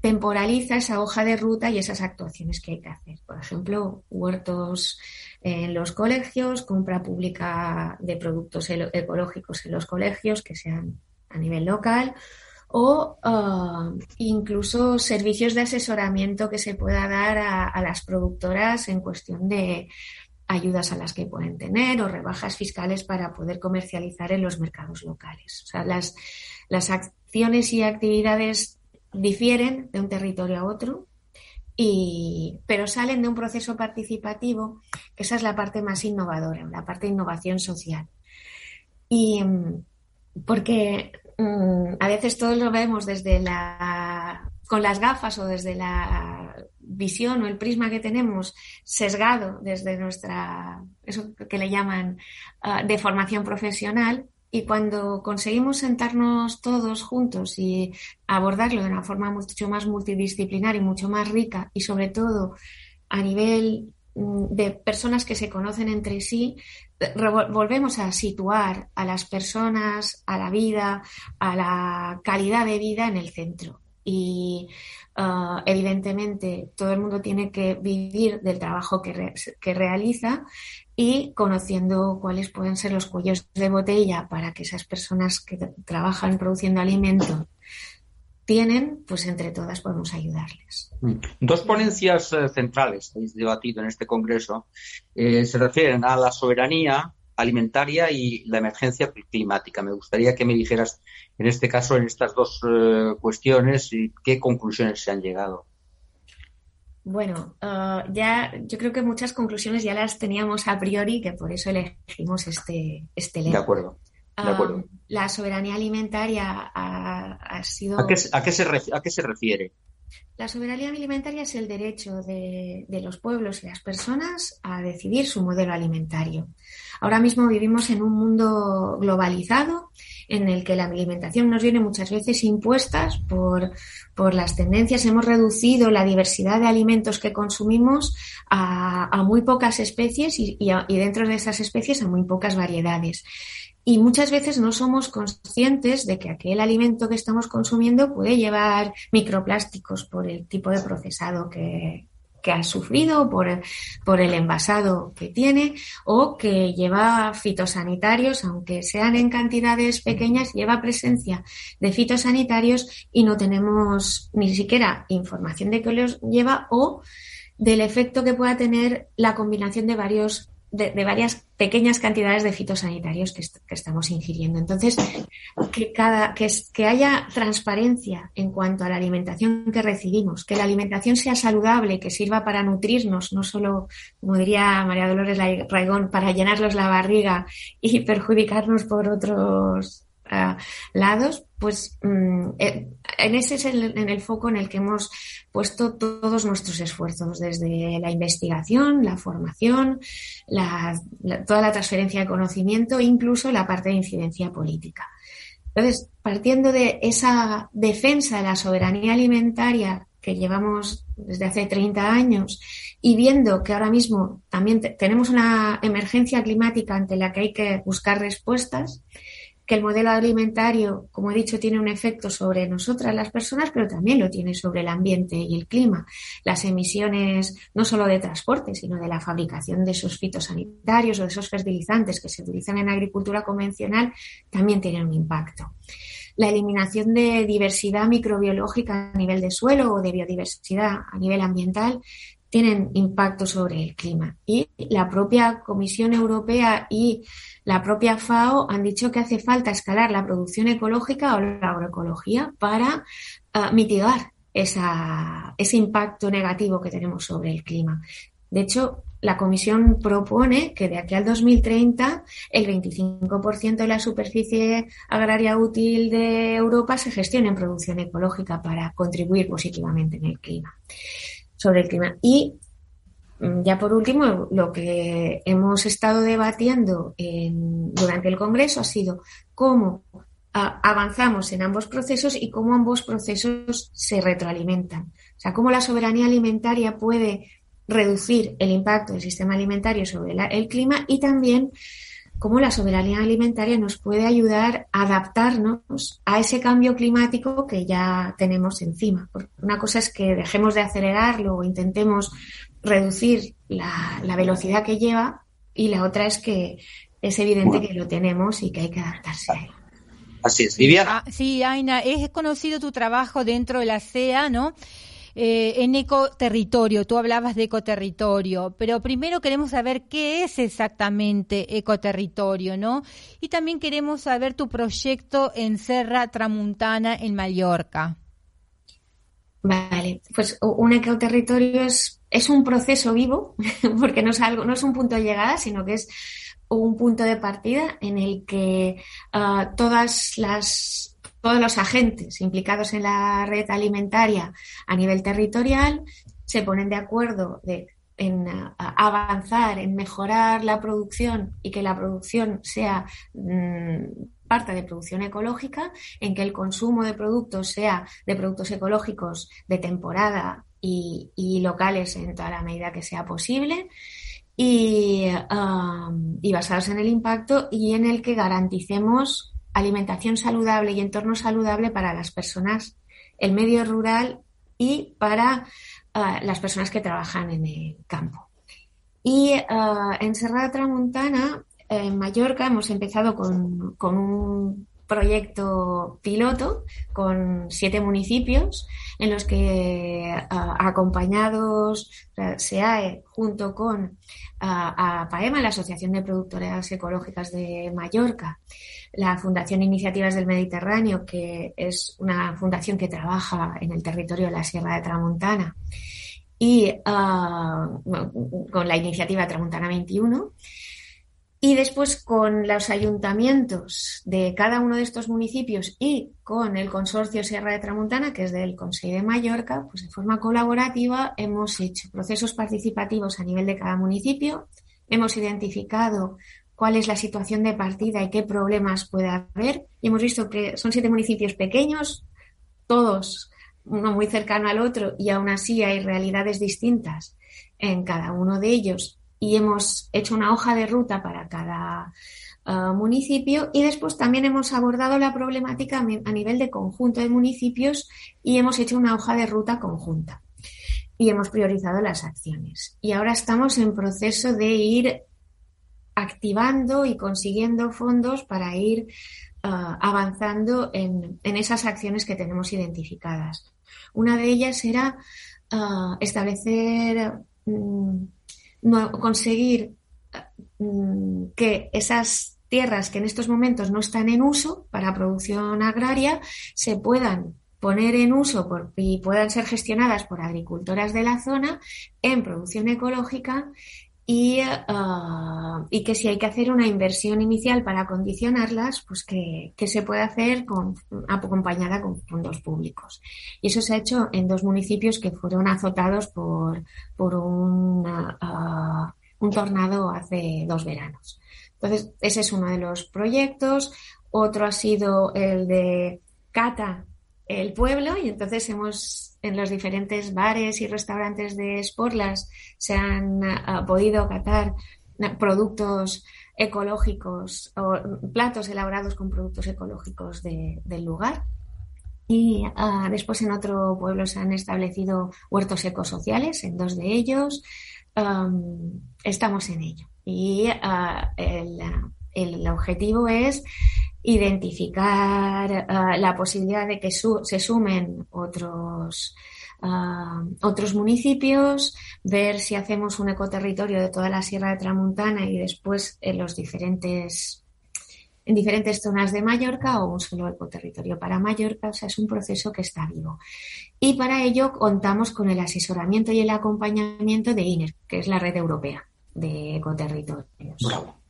temporaliza esa hoja de ruta y esas actuaciones que hay que hacer. Por ejemplo, huertos en los colegios, compra pública de productos ecológicos en los colegios que sean a nivel local o uh, incluso servicios de asesoramiento que se pueda dar a, las productoras en cuestión de ayudas a las que pueden tener o rebajas fiscales para poder comercializar en los mercados locales. O sea, las, las acciones y actividades difieren de un territorio a otro, y, pero salen de un proceso participativo, que esa es la parte más innovadora, la parte de innovación social. Y mm, porque mm, a veces todos lo vemos desde la con las gafas o desde la visión o el prisma que tenemos sesgado desde nuestra eso que le llaman uh, de formación profesional y cuando conseguimos sentarnos todos juntos y abordarlo de una forma mucho más multidisciplinar y mucho más rica y sobre todo a nivel mm, de personas que se conocen entre sí, volvemos a situar a las personas, a la vida, a la calidad de vida en el centro. Y uh, evidentemente todo el mundo tiene que vivir del trabajo que realiza y conociendo cuáles pueden ser los cuellos de botella para que esas personas que trabajan produciendo alimento tienen, pues entre todas podemos ayudarles. Mm. Dos ponencias eh, centrales que habéis debatido en este congreso eh, se refieren a la soberanía alimentaria y la emergencia climática. Me gustaría que me dijeras, en este caso, en estas dos eh, cuestiones, qué conclusiones se han llegado. Bueno, uh, ya yo creo que muchas conclusiones ya las teníamos a priori, que por eso elegimos este, este De acuerdo. De uh, acuerdo. la soberanía alimentaria ha, sido. ¿A qué, a, qué se ¿A qué se refiere? La soberanía alimentaria es el derecho de, de, los pueblos y las personas a decidir su modelo alimentario. Ahora mismo vivimos en un mundo globalizado en el que la alimentación nos viene muchas veces impuestas por, por las tendencias. Hemos reducido la diversidad de alimentos que consumimos a, muy pocas especies y, y, a, y dentro de esas especies a muy pocas variedades. Y muchas veces no somos conscientes de que aquel alimento que estamos consumiendo puede llevar microplásticos por el tipo de procesado que, que ha sufrido por, por el envasado que tiene o que lleva fitosanitarios, aunque sean en cantidades pequeñas, lleva presencia de fitosanitarios y no tenemos ni siquiera información de que los lleva o del efecto que pueda tener la combinación de varios de, varias pequeñas cantidades de fitosanitarios que, estamos ingiriendo. Entonces, que, cada, que, que haya transparencia en cuanto a la alimentación que recibimos, que la alimentación sea saludable, que sirva para nutrirnos, no solo, como diría María Dolores Raigón, para llenarnos la barriga y perjudicarnos por otros lados, pues mm, eh, en ese es el, en el foco en el que hemos puesto todos nuestros esfuerzos, desde la investigación, la formación, toda la transferencia de conocimiento, incluso la parte de incidencia política. Entonces, partiendo de esa defensa de la soberanía alimentaria que llevamos desde hace 30 años y viendo que ahora mismo también tenemos una emergencia climática ante la que hay que buscar respuestas, que el modelo alimentario, como he dicho, tiene un efecto sobre nosotras las personas, pero también lo tiene sobre el ambiente y el clima. Las emisiones no solo de transporte, sino de la fabricación de esos fitosanitarios o de esos fertilizantes que se utilizan en agricultura convencional también tienen un impacto. La eliminación de diversidad microbiológica a nivel de suelo o de biodiversidad a nivel ambiental tienen impacto sobre el clima. Y la propia Comisión Europea y la propia FAO han dicho que hace falta escalar la producción ecológica o la agroecología para uh, mitigar ese impacto negativo que tenemos sobre el clima. De hecho, la Comisión propone que de aquí al 2030 el 25% de la superficie agraria útil de Europa se gestione en producción ecológica para contribuir positivamente en el clima, sobre el clima. Y mm, ya por último, lo que hemos estado debatiendo durante el Congreso ha sido cómo avanzamos en ambos procesos y cómo ambos procesos se retroalimentan. O sea, cómo la soberanía alimentaria puede reducir el impacto del sistema alimentario sobre el clima y también cómo la soberanía alimentaria nos puede ayudar a adaptarnos a ese cambio climático que ya tenemos encima. una cosa es que dejemos de acelerarlo o intentemos reducir la, velocidad que lleva y la otra es que es evidente que lo tenemos y que hay que adaptarse a él. Así es, Viviana. Ah, sí, Aina, es conocido tu trabajo dentro de la CEA, ¿no? Eh, en ecoterritorio. Tú hablabas de ecoterritorio, pero primero queremos saber qué es exactamente ecoterritorio, ¿no? Y también queremos saber tu proyecto en Serra Tramuntana, en Mallorca. Vale, pues un ecoterritorio es, es un proceso vivo, [LAUGHS] porque no es algo, no es un punto de llegada, sino que es un punto de partida en el que ah, todas las todos los agentes implicados en la red alimentaria a nivel territorial se ponen de acuerdo en avanzar, en mejorar la producción y que la producción sea mm, parte de producción ecológica, en que el consumo de productos sea de productos ecológicos de temporada y, locales en toda la medida que sea posible. Y, y basados en el impacto y en el que garanticemos alimentación saludable y entorno saludable para las personas, el medio rural y para ah, las personas que trabajan en el campo. Y uh, en Serra Tramuntana, en Mallorca, hemos empezado con, con un proyecto piloto con siete municipios en los que acompañados SEAE junto con a PAEMA, la Asociación de Productoras Ecológicas de Mallorca, la Fundación Iniciativas del Mediterráneo, que es una fundación que trabaja en el territorio de la Sierra de Tramontana, y con la iniciativa Tramontana 21, y después con los ayuntamientos de cada uno de estos municipios y con el consorcio Sierra de Tramuntana, que es del Consejo de Mallorca, pues de forma colaborativa hemos hecho procesos participativos a nivel de cada municipio, hemos identificado cuál es la situación de partida y qué problemas puede haber. Y hemos visto que son siete municipios pequeños, todos uno muy cercano al otro, y aún así hay realidades distintas en cada uno de ellos y hemos hecho una hoja de ruta para cada uh, municipio y después también hemos abordado la problemática a nivel de conjunto de municipios y hemos hecho una hoja de ruta conjunta y hemos priorizado las acciones. Y ahora estamos en proceso de ir activando y consiguiendo fondos para ir uh, avanzando en, esas acciones que tenemos identificadas. Una de ellas era uh, establecer mm, conseguir mm, que esas tierras que en estos momentos no están en uso para producción agraria se puedan poner en uso por, y puedan ser gestionadas por agricultoras de la zona en producción ecológica y, ah, y, que si hay que hacer una inversión inicial para condicionarlas, pues que, se puede hacer con, acompañada con fondos públicos. Y eso se ha hecho en dos municipios que fueron azotados por, por un, ah, un tornado hace dos veranos. Entonces, ese es uno de los proyectos. Otro ha sido el de Cata, el pueblo, y entonces hemos en los diferentes bares y restaurantes de Sporlas se han ah, podido catar productos ecológicos o platos elaborados con productos ecológicos del lugar. Y ah, después en otro pueblo se han establecido huertos ecosociales, en dos de ellos. estamos en ello. Y ah, el, el objetivo es identificar uh, la posibilidad de que su se sumen otros a otros municipios, ver si hacemos un ecoterritorio de toda la Sierra de Tramuntana y después en los diferentes en diferentes zonas de Mallorca o un solo ecoterritorio para Mallorca. O sea, es un proceso que está vivo. Y para ello contamos con el asesoramiento y el acompañamiento de INER, que es la red europea de ecoterritorios.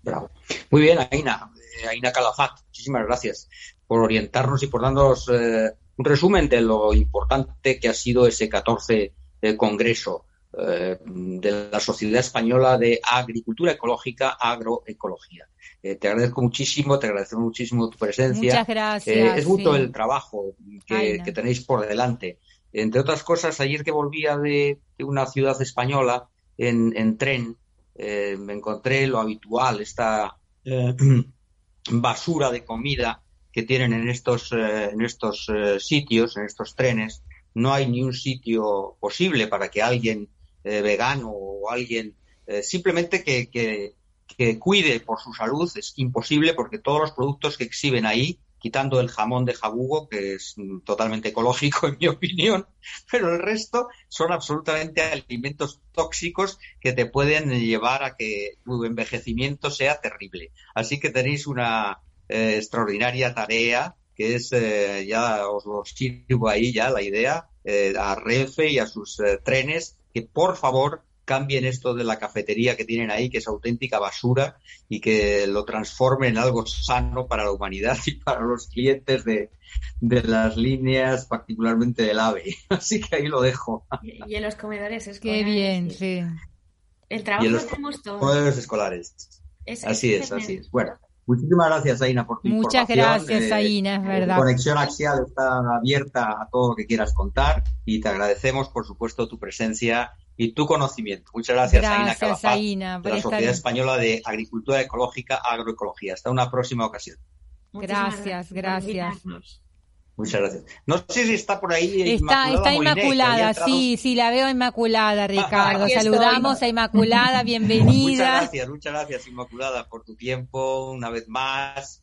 Bravo. Muy bien, Aina. Eh, Aina Calafat, muchísimas gracias por orientarnos y por darnos eh, un resumen de lo importante que ha sido ese 14 eh, Congreso de la Sociedad Española de Agricultura Ecológica, Agroecología. Te agradezco muchísimo, te agradecemos muchísimo tu presencia. Muchas gracias. Es mucho el trabajo que, tenéis por delante. Entre otras cosas, ayer que volvía de, una ciudad española en, tren, eh, me encontré lo habitual, esta [CLEARS THROAT] basura de comida que tienen en estos, en estos sitios, en estos trenes. No hay ni un sitio posible para que alguien vegano o alguien simplemente que que cuide por su salud es imposible porque todos los productos que exhiben ahí, quitando el jamón de jabugo, que es totalmente ecológico [LAUGHS] en mi opinión, pero el resto son absolutamente alimentos tóxicos que te pueden llevar a que tu envejecimiento sea terrible. Así que tenéis una eh, extraordinaria tarea que es, eh, ya os lo sirvo ahí ya la idea, eh, a Renfe y a sus trenes, que por favor cambien esto de la cafetería que tienen ahí, que es auténtica basura, y que lo transformen en algo sano para la humanidad y para los clientes de, las líneas, particularmente del AVE. [LAUGHS] Así que ahí lo dejo. Y, en los comedores escolares. Qué bien, sí. El trabajo lo hacemos todos. Comedores escolares. así es, así es. Bueno. Muchísimas gracias, Aina, por tu Muchas gracias, eh, Aina, es verdad. Conexión Axial está abierta a todo lo que quieras contar y te agradecemos, por supuesto, tu presencia y tu conocimiento. Muchas gracias, gracias Aina, de la Sociedad Española de Agricultura Ecológica, Agroecología. Hasta una próxima ocasión. gracias, gracias. Muchas gracias. No sé si está por ahí. Está Inmaculada, está Inmaculada sí, sí, la veo Inmaculada, [LAUGHS] Ricardo. Saludamos a Inmaculada, [LAUGHS] bienvenida. Muchas gracias, muchas gracias, Inmaculada, por tu tiempo, una vez más.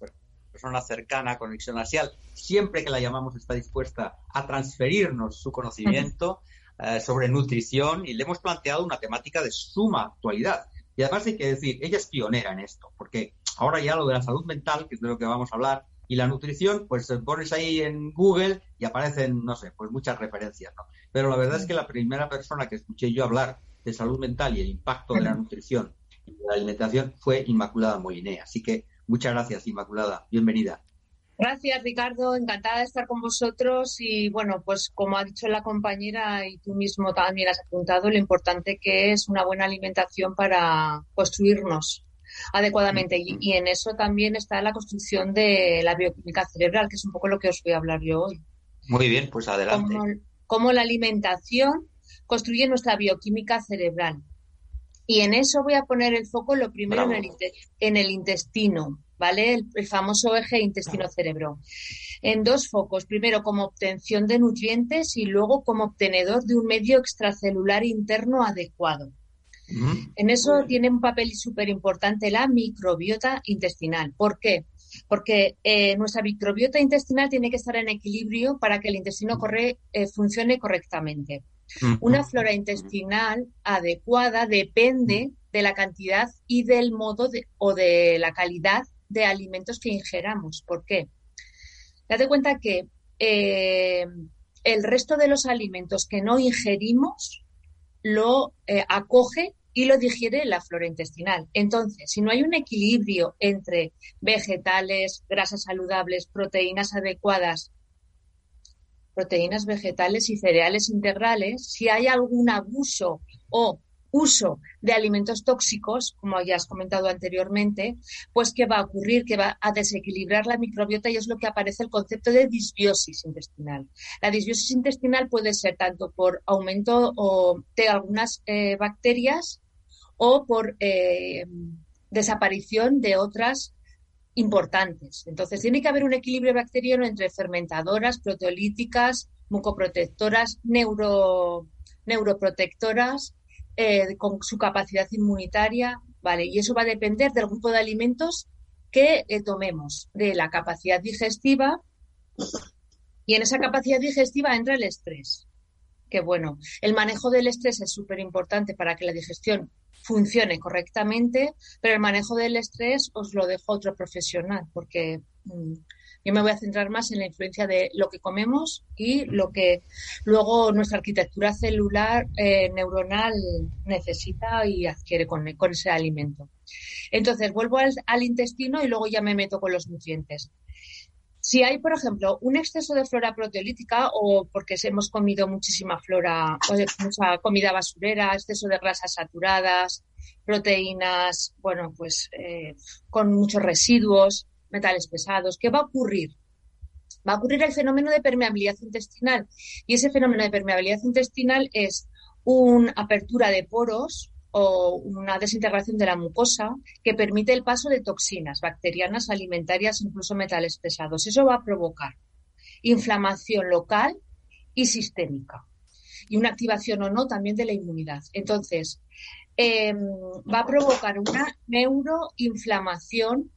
Persona cercana, conexión asial. Siempre que la llamamos está dispuesta a transferirnos su conocimiento. [LAUGHS] Eh, sobre nutrición y le hemos planteado una temática de suma actualidad. Y además hay que decir, ella es pionera en esto, porque ahora ya lo de la salud mental, que es de lo que vamos a hablar, y la nutrición, pues pones ahí en Google y aparecen, no sé, pues muchas referencias, ¿no? Pero la verdad es que la primera persona que escuché yo hablar de salud mental y el impacto de la nutrición y de la alimentación fue Inmaculada Moliné. Así que muchas gracias, Inmaculada. Bienvenida. Gracias, Ricardo. Encantada de estar con vosotros. Y bueno, pues como ha dicho la compañera y tú mismo también has apuntado, lo importante que es una buena alimentación para construirnos adecuadamente. Y, en eso también está la construcción de la bioquímica cerebral, que es un poco lo que os voy a hablar yo hoy. Muy bien, pues adelante. Cómo, la alimentación construye nuestra bioquímica cerebral. Y en eso voy a poner el foco lo primero en el, en el intestino, ¿vale? El, famoso eje intestino-cerebro. En dos focos. Primero, como obtención de nutrientes y luego como obtenedor de un medio extracelular interno adecuado. En eso tiene un papel súper importante la microbiota intestinal. ¿Por qué? Porque eh, nuestra microbiota intestinal tiene que estar en equilibrio para que el intestino corre, eh, funcione correctamente. Una flora intestinal adecuada depende de la cantidad y del modo o de la calidad de alimentos que ingeramos. ¿Por qué? Date cuenta que eh, el resto de los alimentos que no ingerimos lo eh, acoge y lo digiere la flora intestinal. Entonces, si no hay un equilibrio entre vegetales, grasas saludables, proteínas adecuadas, proteínas vegetales y cereales integrales, si hay algún abuso o uso de alimentos tóxicos, como ya has comentado anteriormente, pues ¿qué va a ocurrir? Que va a desequilibrar la microbiota y es lo que aparece el concepto de disbiosis intestinal. La disbiosis intestinal puede ser tanto por aumento de algunas eh, bacterias o por eh, desaparición de otras importantes. Entonces, tiene que haber un equilibrio bacteriano entre fermentadoras, proteolíticas, mucoprotectoras, neuro, neuroprotectoras eh, con su capacidad inmunitaria, ¿vale? Y eso va a depender del grupo de alimentos que eh, tomemos, de la capacidad digestiva, y en esa capacidad digestiva entra el estrés. que bueno, el manejo del estrés es súper importante para que la digestión funcione correctamente, pero el manejo del estrés os lo dejo otro profesional, porque mm, yo me voy a centrar más en la influencia de lo que comemos y lo que luego nuestra arquitectura celular eh, neuronal necesita y adquiere con, ese alimento. Entonces, vuelvo al intestino y luego ya me meto con los nutrientes. Si hay, por ejemplo, un exceso de flora proteolítica o porque hemos comido muchísima flora, mucha comida basurera, exceso de grasas saturadas, proteínas, bueno, pues eh, con muchos residuos, metales pesados, ¿qué va a ocurrir? Va a ocurrir el fenómeno de permeabilidad intestinal. Y ese fenómeno de permeabilidad intestinal es una apertura de poros o una desintegración de la mucosa que permite el paso de toxinas bacterianas, alimentarias, incluso metales pesados. Eso va a provocar inflamación local y sistémica y una activación o no también de la inmunidad. Entonces, em, va a provocar una neuroinflamación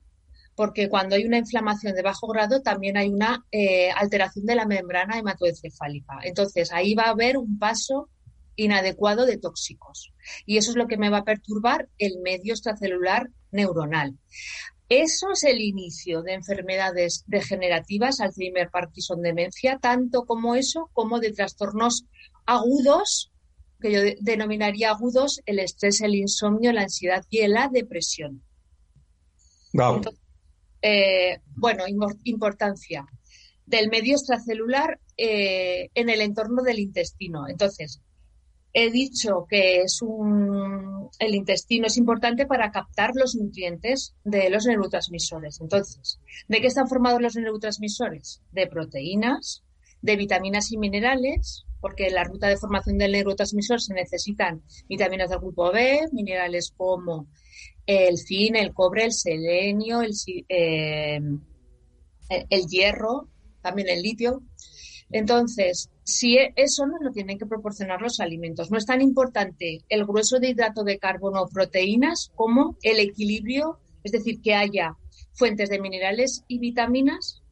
porque cuando hay una inflamación de bajo grado también hay una eh, alteración de la membrana hematoencefálica. Entonces, ahí va a haber un paso inadecuado de tóxicos. Y eso es lo que me va a perturbar el medio extracelular neuronal. Eso es el inicio de enfermedades degenerativas, Alzheimer, Parkinson, demencia, tanto como eso, como de trastornos agudos, que yo denominaría agudos, el estrés, el insomnio, la ansiedad y la depresión. Eh, bueno, importancia del medio extracelular eh, en el entorno del intestino. Entonces, he dicho que es un, el intestino es importante para captar los nutrientes de los neurotransmisores. Entonces, ¿de qué están formados los neurotransmisores? De proteínas, de vitaminas y minerales, porque en la ruta de formación del neurotransmisor se necesitan vitaminas del grupo B, minerales como el zinc, el cobre, el selenio, el, eh, el hierro, también el litio. Entonces, si e, eso no lo tienen que proporcionar los alimentos. No es tan importante el grueso de hidrato de carbono o proteínas como el equilibrio, es decir, que haya fuentes de minerales y vitaminas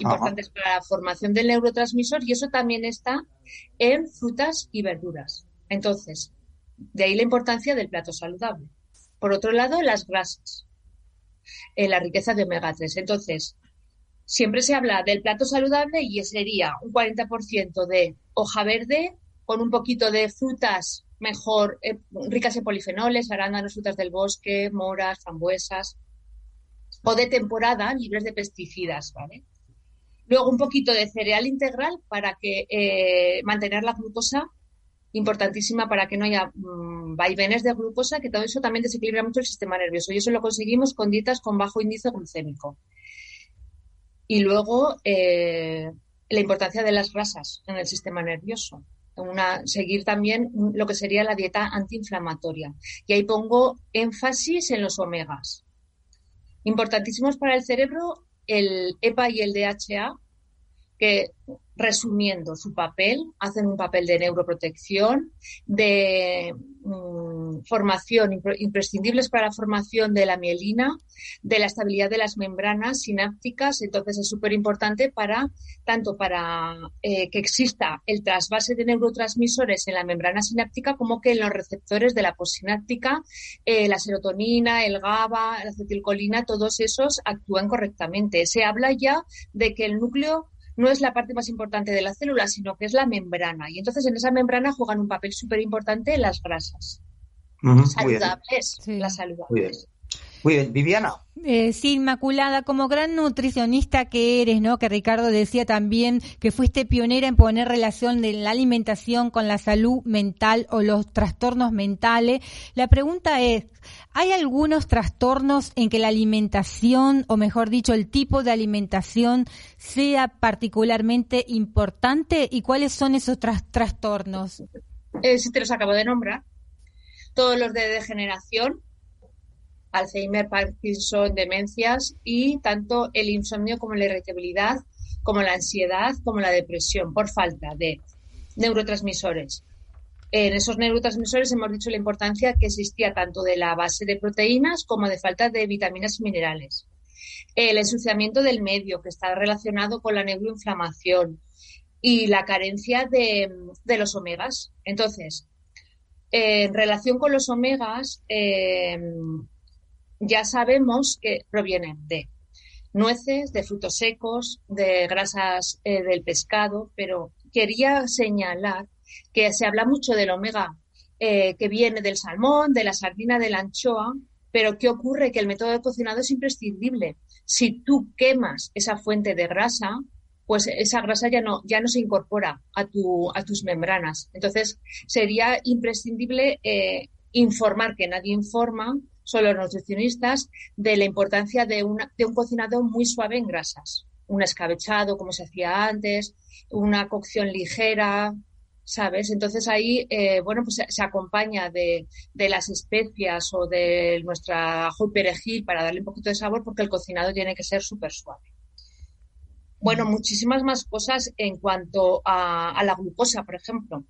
importantes para la formación del neurotransmisor y eso también está en frutas y verduras. Entonces, de ahí la importancia del plato saludable. Por otro lado, las grasas, en la riqueza de omega 3. Entonces, siempre se habla del plato saludable y sería un 40% de hoja verde con un poquito de frutas mejor eh, ricas en polifenoles, arándanos, frutas del bosque, moras, frambuesas o de temporada libres de pesticidas, ¿vale? Luego un poquito de cereal integral para que eh, mantener la glucosa importantísima para que no haya mm, vaivenes de glucosa, que todo eso también desequilibra mucho el sistema nervioso. Y eso lo conseguimos con dietas con bajo índice glucémico. Y luego eh, la importancia de las grasas en el sistema nervioso. Seguir también lo que sería la dieta antiinflamatoria. Y ahí pongo énfasis en los omegas. Importantísimos para el cerebro el EPA y el DHA, que resumiendo su papel, hacen un papel de neuroprotección, de mm, formación, imprescindibles para la formación de la mielina, de la estabilidad de las membranas sinápticas. Entonces es súper importante para, tanto para eh, que exista el trasvase de neurotransmisores en la membrana sináptica como que en los receptores de la postsináptica, eh, la serotonina, el GABA, la acetilcolina, todos esos actúan correctamente. Se habla ya de que el núcleo no es la parte más importante de la célula, sino que es la membrana. Y entonces en esa membrana juegan un papel súper importante las grasas. saludables, las saludables. Muy bien, Viviana. Eh, sí, Inmaculada, como gran nutricionista que eres, ¿no? Que Ricardo decía también que fuiste pionera en poner relación de la alimentación con la salud mental o los trastornos mentales. La pregunta es, ¿hay algunos trastornos en que la alimentación, o mejor dicho, el tipo de alimentación sea particularmente importante? ¿Y cuáles son esos trastornos? Eh, si te los acabo de nombrar. Todos los de degeneración, Alzheimer, Parkinson, demencias y tanto el insomnio como la irritabilidad, como la ansiedad, como la depresión por falta de neurotransmisores. En esos neurotransmisores hemos dicho la importancia que existía tanto de la base de proteínas como de falta de vitaminas y minerales. El ensuciamiento del medio, que está relacionado con la neuroinflamación. y la carencia de, los omegas. Entonces, en relación con los omegas, eh, ya sabemos que provienen de nueces, de frutos secos, de grasas eh, del pescado, pero quería señalar que se habla mucho del omega eh, que viene del salmón, de la sardina, de la anchoa, pero ¿qué ocurre? Que el método de cocinado es imprescindible. Si tú quemas esa fuente de grasa, pues esa grasa ya no, ya no se incorpora a, tu, a tus membranas. Entonces, sería imprescindible eh, informar, que nadie informa, solo los nutricionistas, de la importancia de, una, de un cocinado muy suave en grasas. Un escabechado, como se hacía antes, una cocción ligera, ¿sabes? Entonces ahí, eh, bueno, pues se, acompaña de, de, las especias o de nuestra ajo y perejil para darle un poquito de sabor porque el cocinado tiene que ser súper suave. Bueno, muchísimas más cosas en cuanto a, la glucosa, por ejemplo.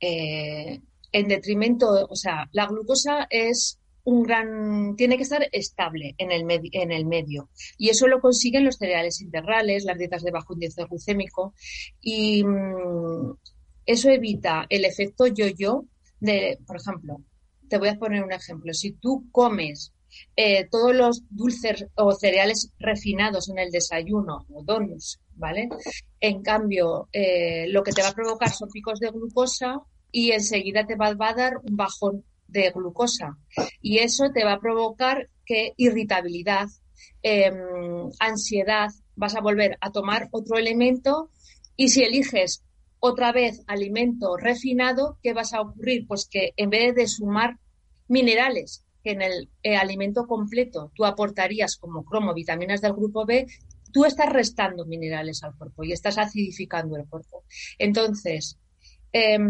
Eh, en detrimento, o sea, la glucosa es un gran, tiene que estar estable en el, en el medio. Y eso lo consiguen los cereales integrales, las dietas de bajo índice glucémico. Y mm, eso evita el efecto yo-yo de, por ejemplo, te voy a poner un ejemplo. Si tú comes eh, todos los dulces o cereales refinados en el desayuno o donuts, ¿vale? En cambio, eh, lo que te va a provocar son picos de glucosa y enseguida te va, a dar un bajón de glucosa. Y eso te va a provocar que irritabilidad, em, ansiedad, vas a volver a tomar otro elemento y si eliges otra vez alimento refinado, ¿qué vas a ocurrir? Pues que en vez de sumar minerales que en el eh, alimento completo tú aportarías como cromo, vitaminas del grupo B, tú estás restando minerales al cuerpo y estás acidificando el cuerpo. Entonces, em,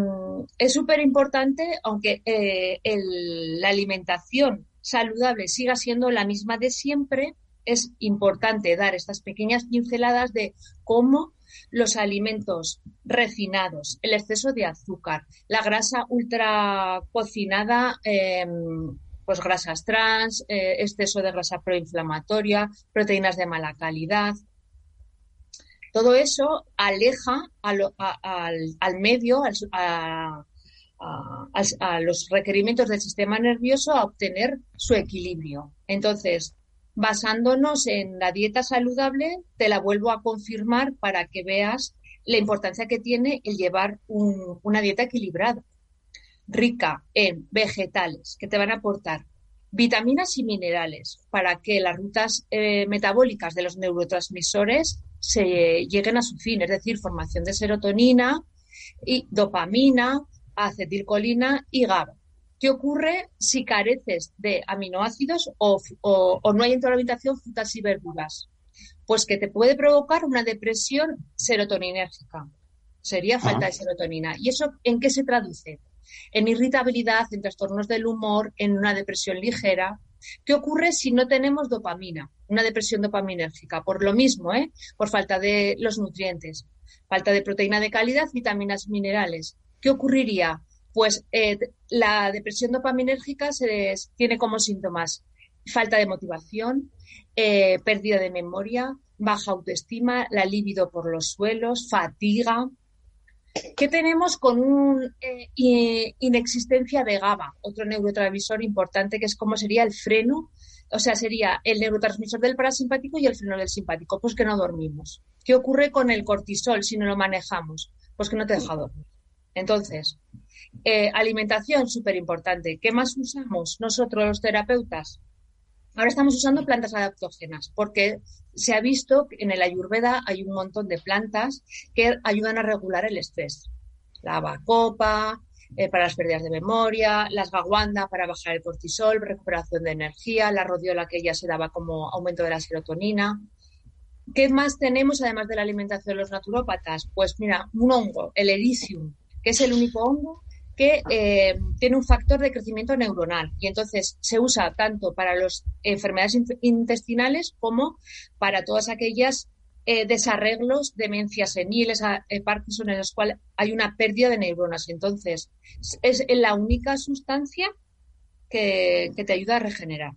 es súper importante, aunque eh, la alimentación saludable siga siendo la misma de siempre, es importante dar estas pequeñas pinceladas de cómo los alimentos refinados, el exceso de azúcar, la grasa ultra cocinada, em, pues grasas trans, eh, exceso de grasa proinflamatoria, proteínas de mala calidad. Todo eso aleja al, medio, a, los requerimientos del sistema nervioso a obtener su equilibrio. Entonces, basándonos en la dieta saludable, te la vuelvo a confirmar para que veas la importancia que tiene el llevar una dieta equilibrada rica en vegetales que te van a aportar vitaminas y minerales para que las rutas eh, metabólicas de los neurotransmisores se lleguen a su fin, es decir, formación de serotonina y dopamina, acetilcolina y GABA. ¿Qué ocurre si careces de aminoácidos o, no hay en tu alimentación frutas y verduras? Pues que te puede provocar una depresión serotoninérgica. Sería falta de serotonina. ¿Y eso en qué se traduce? en irritabilidad, en trastornos del humor, en una depresión ligera. ¿Qué ocurre si no tenemos dopamina? Una depresión dopaminérgica. Por lo mismo, ¿eh? por falta de los nutrientes, falta de proteína de calidad, vitaminas, minerales. ¿Qué ocurriría? Pues eh, la depresión dopaminérgica se tiene como síntomas falta de motivación, eh, pérdida de memoria, baja autoestima, la libido por los suelos, fatiga, ¿Qué tenemos con una eh, inexistencia de GABA, otro neurotransmisor importante que es como sería el freno? O sea, sería el neurotransmisor del parasimpático y el freno del simpático. Pues que no dormimos. ¿Qué ocurre con el cortisol si no lo manejamos? Pues que no te deja dormir. Entonces, eh, alimentación súper importante. ¿Qué más usamos nosotros los terapeutas? Ahora estamos usando plantas adaptógenas porque se ha visto que en el ayurveda hay un montón de plantas que ayudan a regular el estrés. La bacopa, eh, para las pérdidas de memoria, las gaguanda para bajar el cortisol, recuperación de energía, la rodiola que ya se daba como aumento de la serotonina. ¿Qué más tenemos además de la alimentación de los naturópatas? Pues mira, un hongo, el ericium, que es el único hongo que eh, tiene un factor de crecimiento neuronal y entonces se usa tanto para las enfermedades intestinales como para todas aquellas eh, desarreglos, demencias seniles, eh, Parkinson, en las cuales hay una pérdida de neuronas. Entonces, es la única sustancia que, te ayuda a regenerar.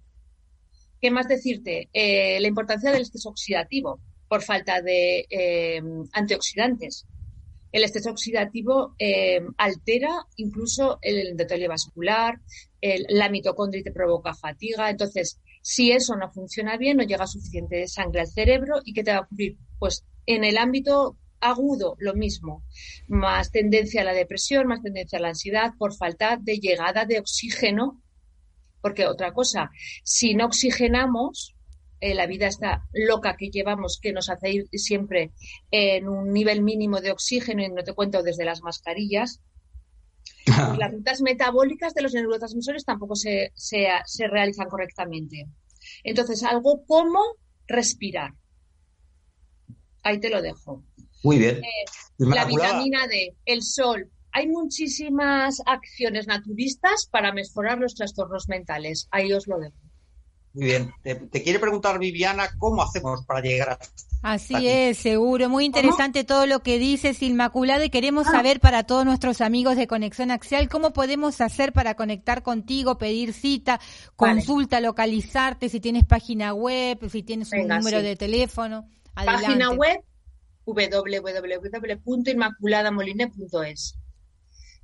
¿Qué más decirte? la importancia del estrés oxidativo. por falta de eh, antioxidantes. El estrés oxidativo eh, altera incluso el endotelio vascular, la mitocondria te provoca fatiga. Entonces, si eso no funciona bien, no llega suficiente sangre al cerebro y ¿qué te va a ocurrir? Pues en el ámbito agudo, lo mismo. Más tendencia a la depresión, más tendencia a la ansiedad por falta de llegada de oxígeno. Porque otra cosa, si no oxigenamos, eh, la vida está loca que llevamos, que nos hace ir siempre en un nivel mínimo de oxígeno, y no te cuento desde las mascarillas, [LAUGHS] las rutas metabólicas de los neurotransmisores tampoco se, se realizan correctamente. Entonces, algo como respirar. Ahí te lo dejo. Muy bien. Eh, la vitamina D, el sol. Hay muchísimas acciones naturistas para mejorar los trastornos mentales. Ahí os lo dejo. Muy bien. Te, quiere preguntar Viviana cómo hacemos para llegar a... Así es, seguro. Muy interesante todo lo que dices, Inmaculada. Y queremos ah. saber para todos nuestros amigos de Conexión Axial cómo podemos hacer para conectar contigo, pedir cita, consulta, localizarte, si tienes página web, si tienes un número de teléfono. Página web www.inmaculadamoline.es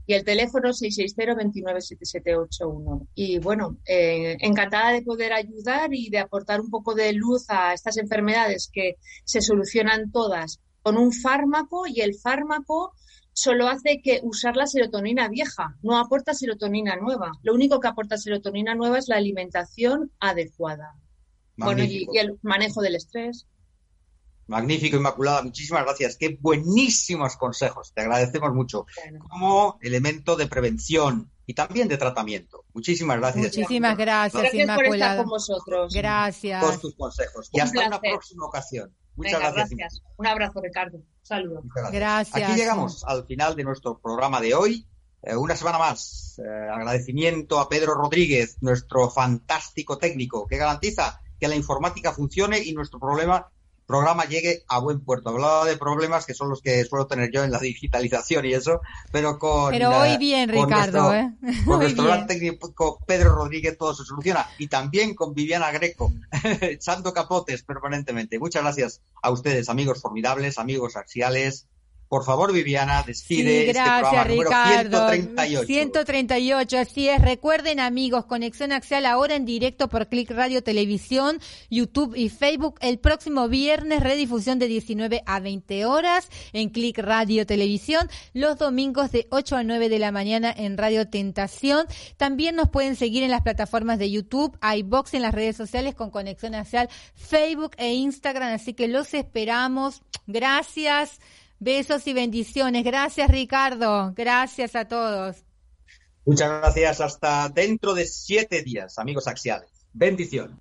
y el teléfono 660-297781. Y bueno, eh, encantada de poder ayudar y de aportar un poco de luz a estas enfermedades que se solucionan todas con un fármaco y el fármaco solo hace que usar la serotonina vieja, no aporta serotonina nueva. Lo único que aporta serotonina nueva es la alimentación adecuada. Bueno, y el manejo del estrés. Magnífico, Inmaculada. Muchísimas gracias. Qué buenísimos consejos. Te agradecemos mucho. Como elemento de prevención y también de tratamiento. Muchísimas gracias. Muchísimas gracias, gracias Inmaculada. por estar con vosotros. Gracias. Todos tus consejos. y hasta una próxima ocasión. Muchas gracias. Un abrazo, Ricardo. Saludos. Gracias. Aquí llegamos al final de nuestro programa de hoy. Eh, una semana más. Eh, agradecimiento a Pedro Rodríguez, nuestro fantástico técnico, que garantiza que la informática funcione y nuestro problema programa llegue a buen puerto. Hablaba de problemas que son los que suelo tener yo en la digitalización y eso, pero con. Pero hoy eh, bien, Ricardo, nuestro, ¿eh? Con [LAUGHS] nuestro gran técnico Pedro Rodríguez todo se soluciona. Y también con Viviana Greco, [LAUGHS] echando capotes permanentemente. Muchas gracias a ustedes, amigos formidables, amigos axiales, por favor, Viviana, despide este gracias, Ricardo. 138. 138, así es. Recuerden, amigos, Conexión Axial ahora en directo por Click Radio Televisión, YouTube y Facebook. El próximo viernes, redifusión de 19 a 20 horas en Click Radio Televisión. Los domingos de 8 a 9 de la mañana en Radio Tentación. También nos pueden seguir en las plataformas de YouTube, iBox, en las redes sociales con Conexión Axial, Facebook e Instagram. Así que los esperamos. Gracias. Besos y bendiciones. Gracias, Ricardo. Gracias a todos. Muchas gracias. Hasta dentro de siete días, amigos axiales. Bendiciones.